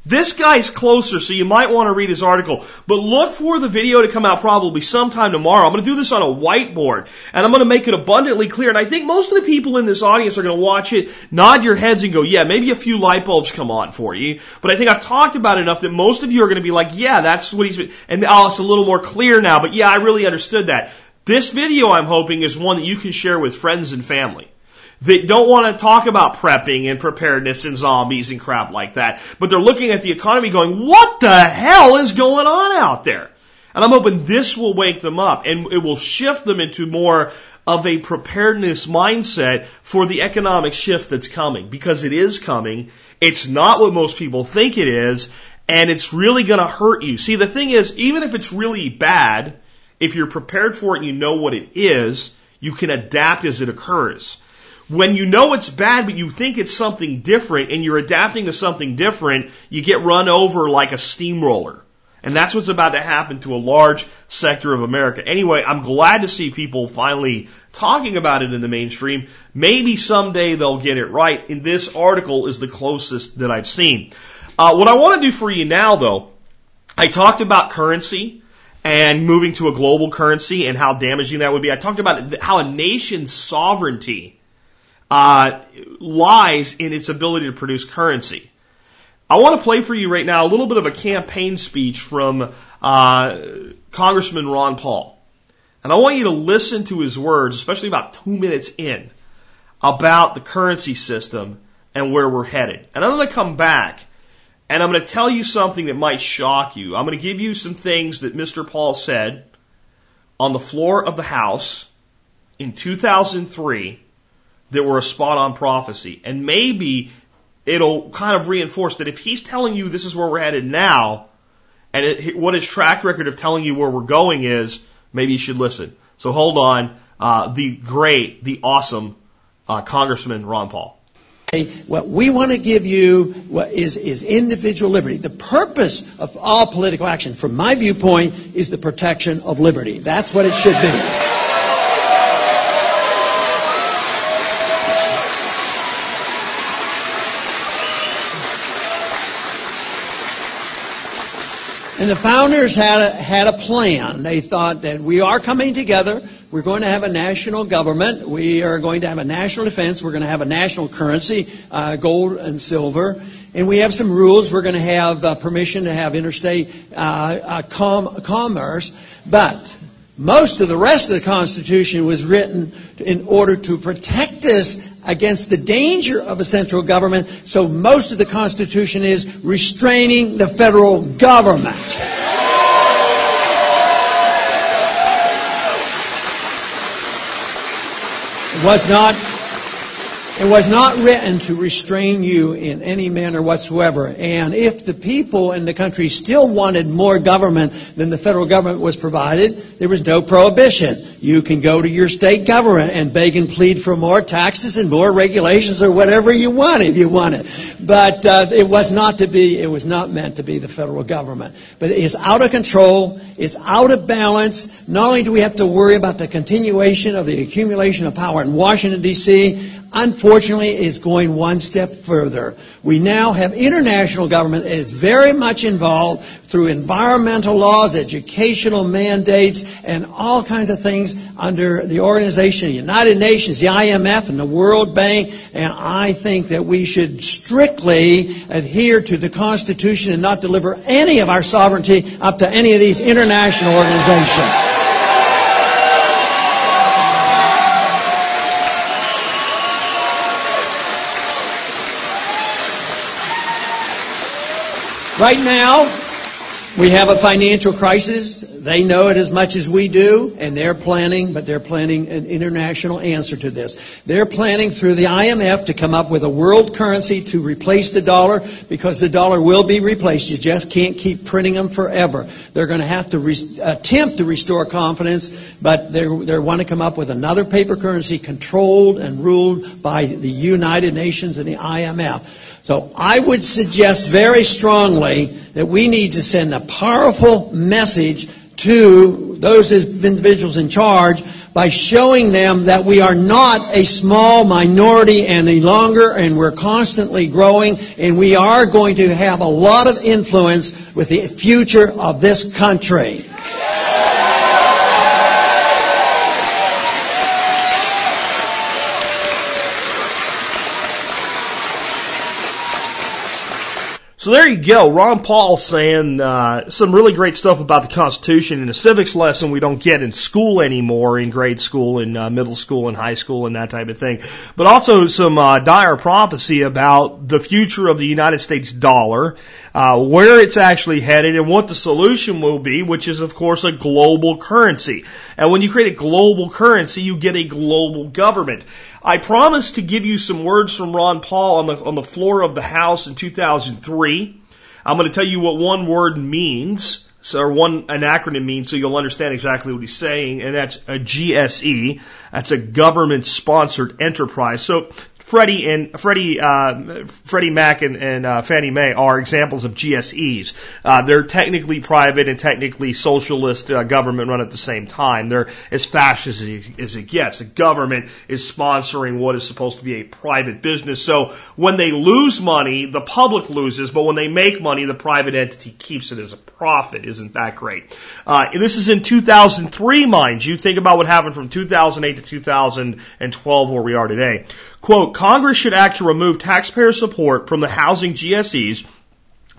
This guy's closer, so you might want to read his article. But look for the video to come out probably sometime tomorrow. I'm going to do this on a whiteboard, and I'm going to make it abundantly clear. And I think most of the people in this audience are going to watch it, nod your heads, and go, yeah, maybe a few light bulbs come on for you. But I think I've talked about it enough that most of you are going to be like, yeah, that's what he's, and oh, it's a little more clear now, but yeah, I really understood that. This video, I'm hoping, is one that you can share with friends and family that don't want to talk about prepping and preparedness and zombies and crap like that, but they're looking at the economy going, what the hell is going on out there? And I'm hoping this will wake them up and it will shift them into more of a preparedness mindset for the economic shift that's coming because it is coming. It's not what most people think it is and it's really going to hurt you. See, the thing is, even if it's really bad, if you're prepared for it and you know what it is, you can adapt as it occurs. When you know it's bad, but you think it's something different and you're adapting to something different, you get run over like a steamroller. And that's what's about to happen to a large sector of America. Anyway, I'm glad to see people finally talking about it in the mainstream. Maybe someday they'll get it right. And this article is the closest that I've seen. Uh, what I want to do for you now, though, I talked about currency and moving to a global currency and how damaging that would be. I talked about how a nation's sovereignty uh, lies in its ability to produce currency. I want to play for you right now a little bit of a campaign speech from uh, Congressman Ron Paul. And I want you to listen to his words, especially about two minutes in, about the currency system and where we're headed. And I'm going to come back and I'm going to tell you something that might shock you. I'm going to give you some things that Mr. Paul said on the floor of the House in 2003 that were a spot on prophecy. And maybe it'll kind of reinforce that if he's telling you this is where we're headed now, and it, what his track record of telling you where we're going is, maybe you should listen. So hold on. Uh, the great, the awesome uh, Congressman Ron Paul. What we want to give you is, is individual liberty. The purpose of all political action, from my viewpoint, is the protection of liberty. That's what it should be. And the founders had a, had a plan. They thought that we are coming together. We're going to have a national government. We are going to have a national defense. We're going to have a national currency, uh, gold and silver. And we have some rules. We're going to have uh, permission to have interstate uh, uh com- commerce. But most of the rest of the Constitution was written in order to protect us against the danger of a central government. So most of the Constitution is restraining the federal government. It was not It was not written to restrain you in any manner whatsoever. And if the people in the country still wanted more government than the federal government was provided, there was no prohibition. You can go to your state government and beg and plead for more taxes and more regulations or whatever you want if you want it. But uh, it was not to be, it was not meant to be the federal government. But it's out of control. It's out of balance. Not only do we have to worry about the continuation of the accumulation of power in Washington, D.C., unfortunately, is going one step further. We now have international government is very much involved through environmental laws, educational mandates, and all kinds of things under the organization of the United Nations, the IMF, and the World Bank. And I think that we should strictly adhere to the Constitution and not deliver any of our sovereignty up to any of these international organizations. Right now, we have a financial crisis. They know it as much as we do, and they're planning, but they're planning an international answer to this. They're planning through the IMF to come up with a world currency to replace the dollar because the dollar will be replaced. You just can't keep printing them forever. They're going to have to re- attempt to restore confidence, but they they want to come up with another paper currency controlled and ruled by the United Nations and the IMF. So I would suggest very strongly that we need to send a powerful message to those individuals in charge by showing them that we are not a small minority any longer and we're constantly growing and we are going to have a lot of influence with the future of this country. So there you go. Ron Paul saying uh, some really great stuff about the Constitution in a civics lesson we don't get in school anymore, in grade school, in uh, middle school, in high school, and that type of thing. But also some uh, dire prophecy about the future of the United States dollar, uh, where it's actually headed, and what the solution will be, which is, of course, a global currency. And when you create a global currency, you get a global government. I promised to give you some words from Ron Paul on the, on the floor of the House in 2003. I'm going to tell you what one word means, or one, an acronym means, so you'll understand exactly what he's saying, and that's a GSE. That's a government sponsored enterprise. So Freddie and Freddie, uh, Freddie Mac and, and uh, Fannie Mae are examples of GSEs. Uh, they're technically private and technically socialist uh, government run at the same time. They're as fascist as it, gets. The government is sponsoring what is supposed to be a private business. So when they lose money, the public loses, but when they make money, the private entity keeps it as a profit. Isn't that great? Uh, this is in 2003, mind you. Think about what happened from 2008 to 2012, where we are today. Quote, Congress should act to remove taxpayer support from the housing GSEs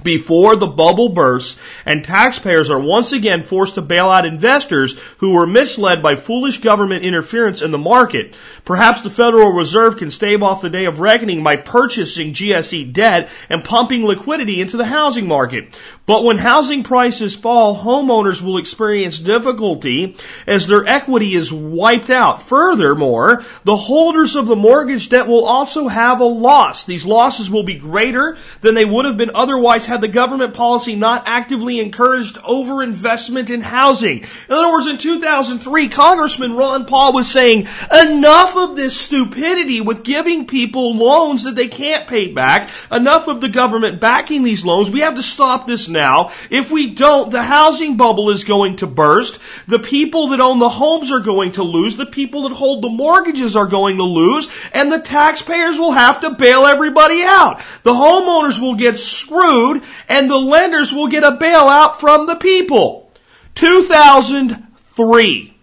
before the bubble bursts and taxpayers are once again forced to bail out investors who were misled by foolish government interference in the market. Perhaps the Federal Reserve can stave off the day of reckoning by purchasing GSE debt and pumping liquidity into the housing market. But when housing prices fall, homeowners will experience difficulty as their equity is wiped out. Furthermore, the holders of the mortgage debt will also have a loss. These losses will be greater than they would have been otherwise had the government policy not actively encouraged overinvestment in housing. In other words, in 2003, Congressman Ron Paul was saying, enough of this stupidity with giving people loans that they can't pay back, enough of the government backing these loans. We have to stop this now. If we don't, the housing bubble is going to burst. The people that own the homes are going to lose. The people that hold the mortgages are going to lose. And the taxpayers will have to bail everybody out. The homeowners will get screwed and the lenders will get a bailout from the people. 2003.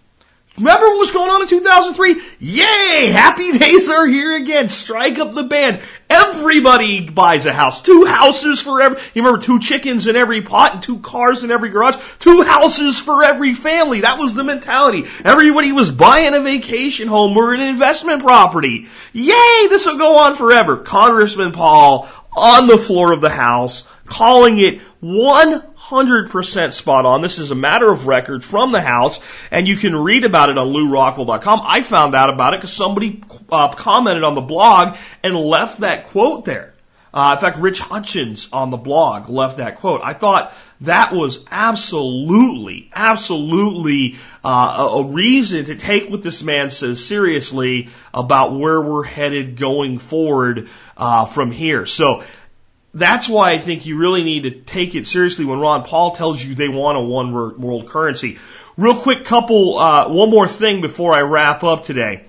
Remember what was going on in 2003? Yay! Happy days are here again. Strike up the band. Everybody buys a house. Two houses for every, you remember two chickens in every pot and two cars in every garage? Two houses for every family. That was the mentality. Everybody was buying a vacation home or an investment property. Yay! This will go on forever. Congressman Paul on the floor of the House calling it 100% 100% spot on. This is a matter of record from the House, and you can read about it on LewRockwell.com. I found out about it because somebody uh, commented on the blog and left that quote there. Uh, in fact, Rich Hutchins on the blog left that quote. I thought that was absolutely, absolutely uh, a, a reason to take what this man says seriously about where we're headed going forward uh, from here. So that's why I think you really need to take it seriously when Ron Paul tells you they want a one world currency. Real quick couple, uh, one more thing before I wrap up today.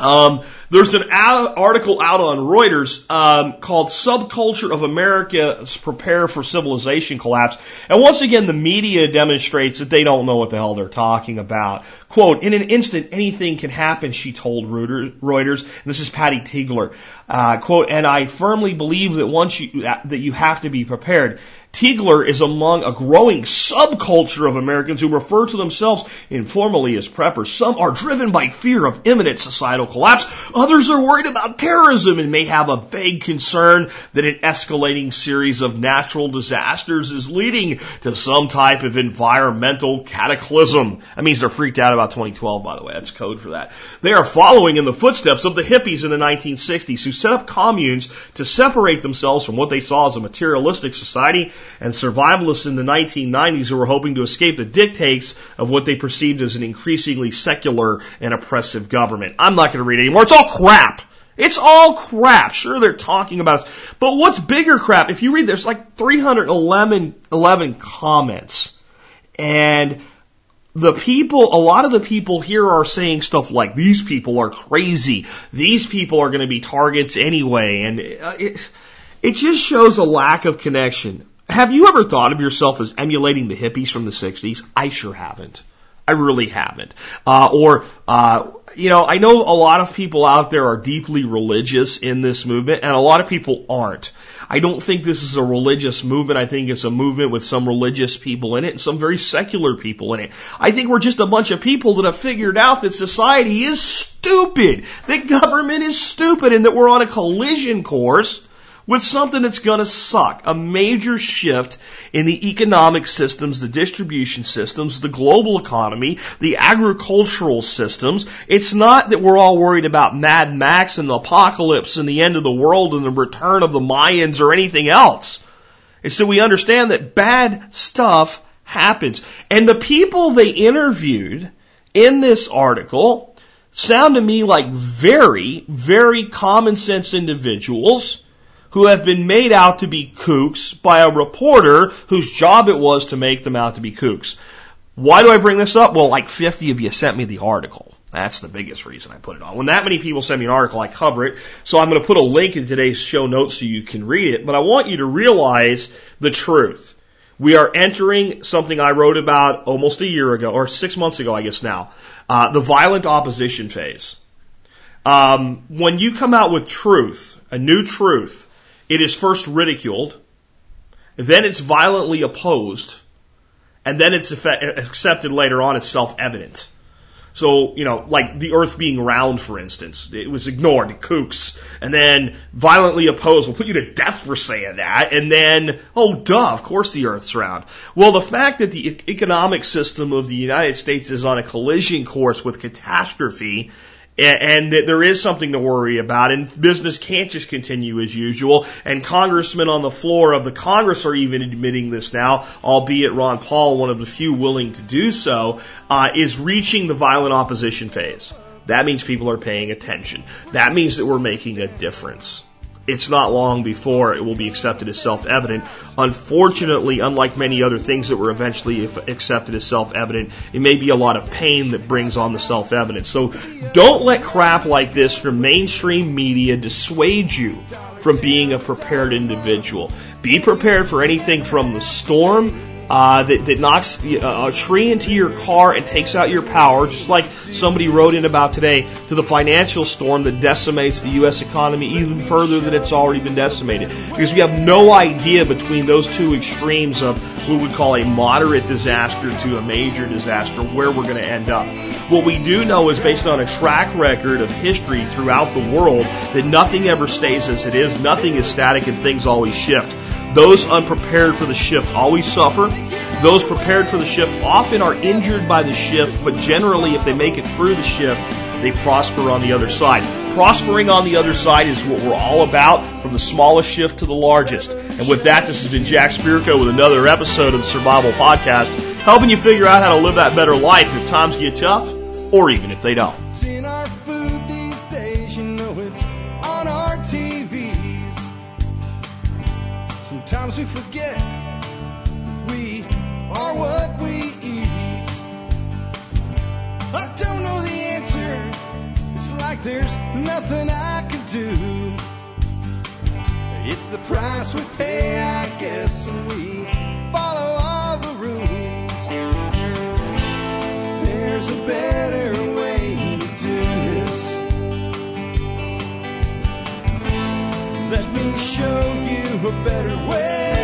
Um, there's an article out on Reuters um, called "Subculture of America: Prepare for Civilization Collapse," and once again, the media demonstrates that they don't know what the hell they're talking about. "Quote: In an instant, anything can happen," she told Reuters. And this is Patty Tigler. Uh, "Quote: And I firmly believe that once you that you have to be prepared." Tiegler is among a growing subculture of Americans who refer to themselves informally as preppers. Some are driven by fear of imminent societal collapse. Others are worried about terrorism and may have a vague concern that an escalating series of natural disasters is leading to some type of environmental cataclysm. That means they're freaked out about 2012, by the way. That's code for that. They are following in the footsteps of the hippies in the 1960s who set up communes to separate themselves from what they saw as a materialistic society and survivalists in the 1990s who were hoping to escape the dictates of what they perceived as an increasingly secular and oppressive government. I'm not going to read anymore. It's all crap. It's all crap. Sure, they're talking about us. But what's bigger crap? If you read, there's like 311 11 comments. And the people, a lot of the people here are saying stuff like, these people are crazy. These people are going to be targets anyway. And uh, it, it just shows a lack of connection. Have you ever thought of yourself as emulating the hippies from the 60s? I sure haven't. I really haven't. Uh, or, uh, you know, I know a lot of people out there are deeply religious in this movement, and a lot of people aren't. I don't think this is a religious movement. I think it's a movement with some religious people in it and some very secular people in it. I think we're just a bunch of people that have figured out that society is stupid, that government is stupid, and that we're on a collision course with something that's going to suck. A major shift in the economic systems, the distribution systems, the global economy, the agricultural systems. It's not that we're all worried about Mad Max and the apocalypse and the end of the world and the return of the Mayans or anything else. It's that we understand that bad stuff happens. And the people they interviewed in this article sound to me like very, very common sense individuals who have been made out to be kooks by a reporter whose job it was to make them out to be kooks. Why do I bring this up? Well, like 50 of you sent me the article. That's the biggest reason I put it on. When that many people send me an article, I cover it. So I'm going to put a link in today's show notes so you can read it. But I want you to realize the truth. We are entering something I wrote about almost a year ago, or six months ago, I guess now, uh, the violent opposition phase. Um, when you come out with truth, a new truth, it is first ridiculed, then it's violently opposed, and then it's accepted later on as self-evident. So, you know, like the earth being round, for instance, it was ignored, kooks, and then violently opposed. We'll put you to death for saying that, and then, oh, duh, of course the earth's round. Well, the fact that the economic system of the United States is on a collision course with catastrophe and that there is something to worry about, and business can't just continue as usual. And congressmen on the floor of the Congress are even admitting this now, albeit Ron Paul, one of the few willing to do so, uh, is reaching the violent opposition phase. That means people are paying attention. That means that we're making a difference it's not long before it will be accepted as self-evident. Unfortunately, unlike many other things that were eventually accepted as self-evident, it may be a lot of pain that brings on the self-evident. So don't let crap like this from mainstream media dissuade you from being a prepared individual. Be prepared for anything from the storm uh, that, that knocks a tree into your car and takes out your power, just like somebody wrote in about today, to the financial storm that decimates the U.S. economy even further than it's already been decimated. Because we have no idea between those two extremes of what we would call a moderate disaster to a major disaster where we're going to end up. What we do know is based on a track record of history throughout the world that nothing ever stays as it is, nothing is static, and things always shift. Those unprepared for the shift always suffer. Those prepared for the shift often are injured by the shift, but generally, if they make it through the shift, they prosper on the other side. Prospering on the other side is what we're all about, from the smallest shift to the largest. And with that, this has been Jack Spirko with another episode of the Survival Podcast, helping you figure out how to live that better life if times get tough, or even if they don't. We forget we are what we eat. I don't know the answer. It's like there's nothing I can do. It's the price we pay, I guess, when we follow all the rules. There's a better way Let me show you a better way.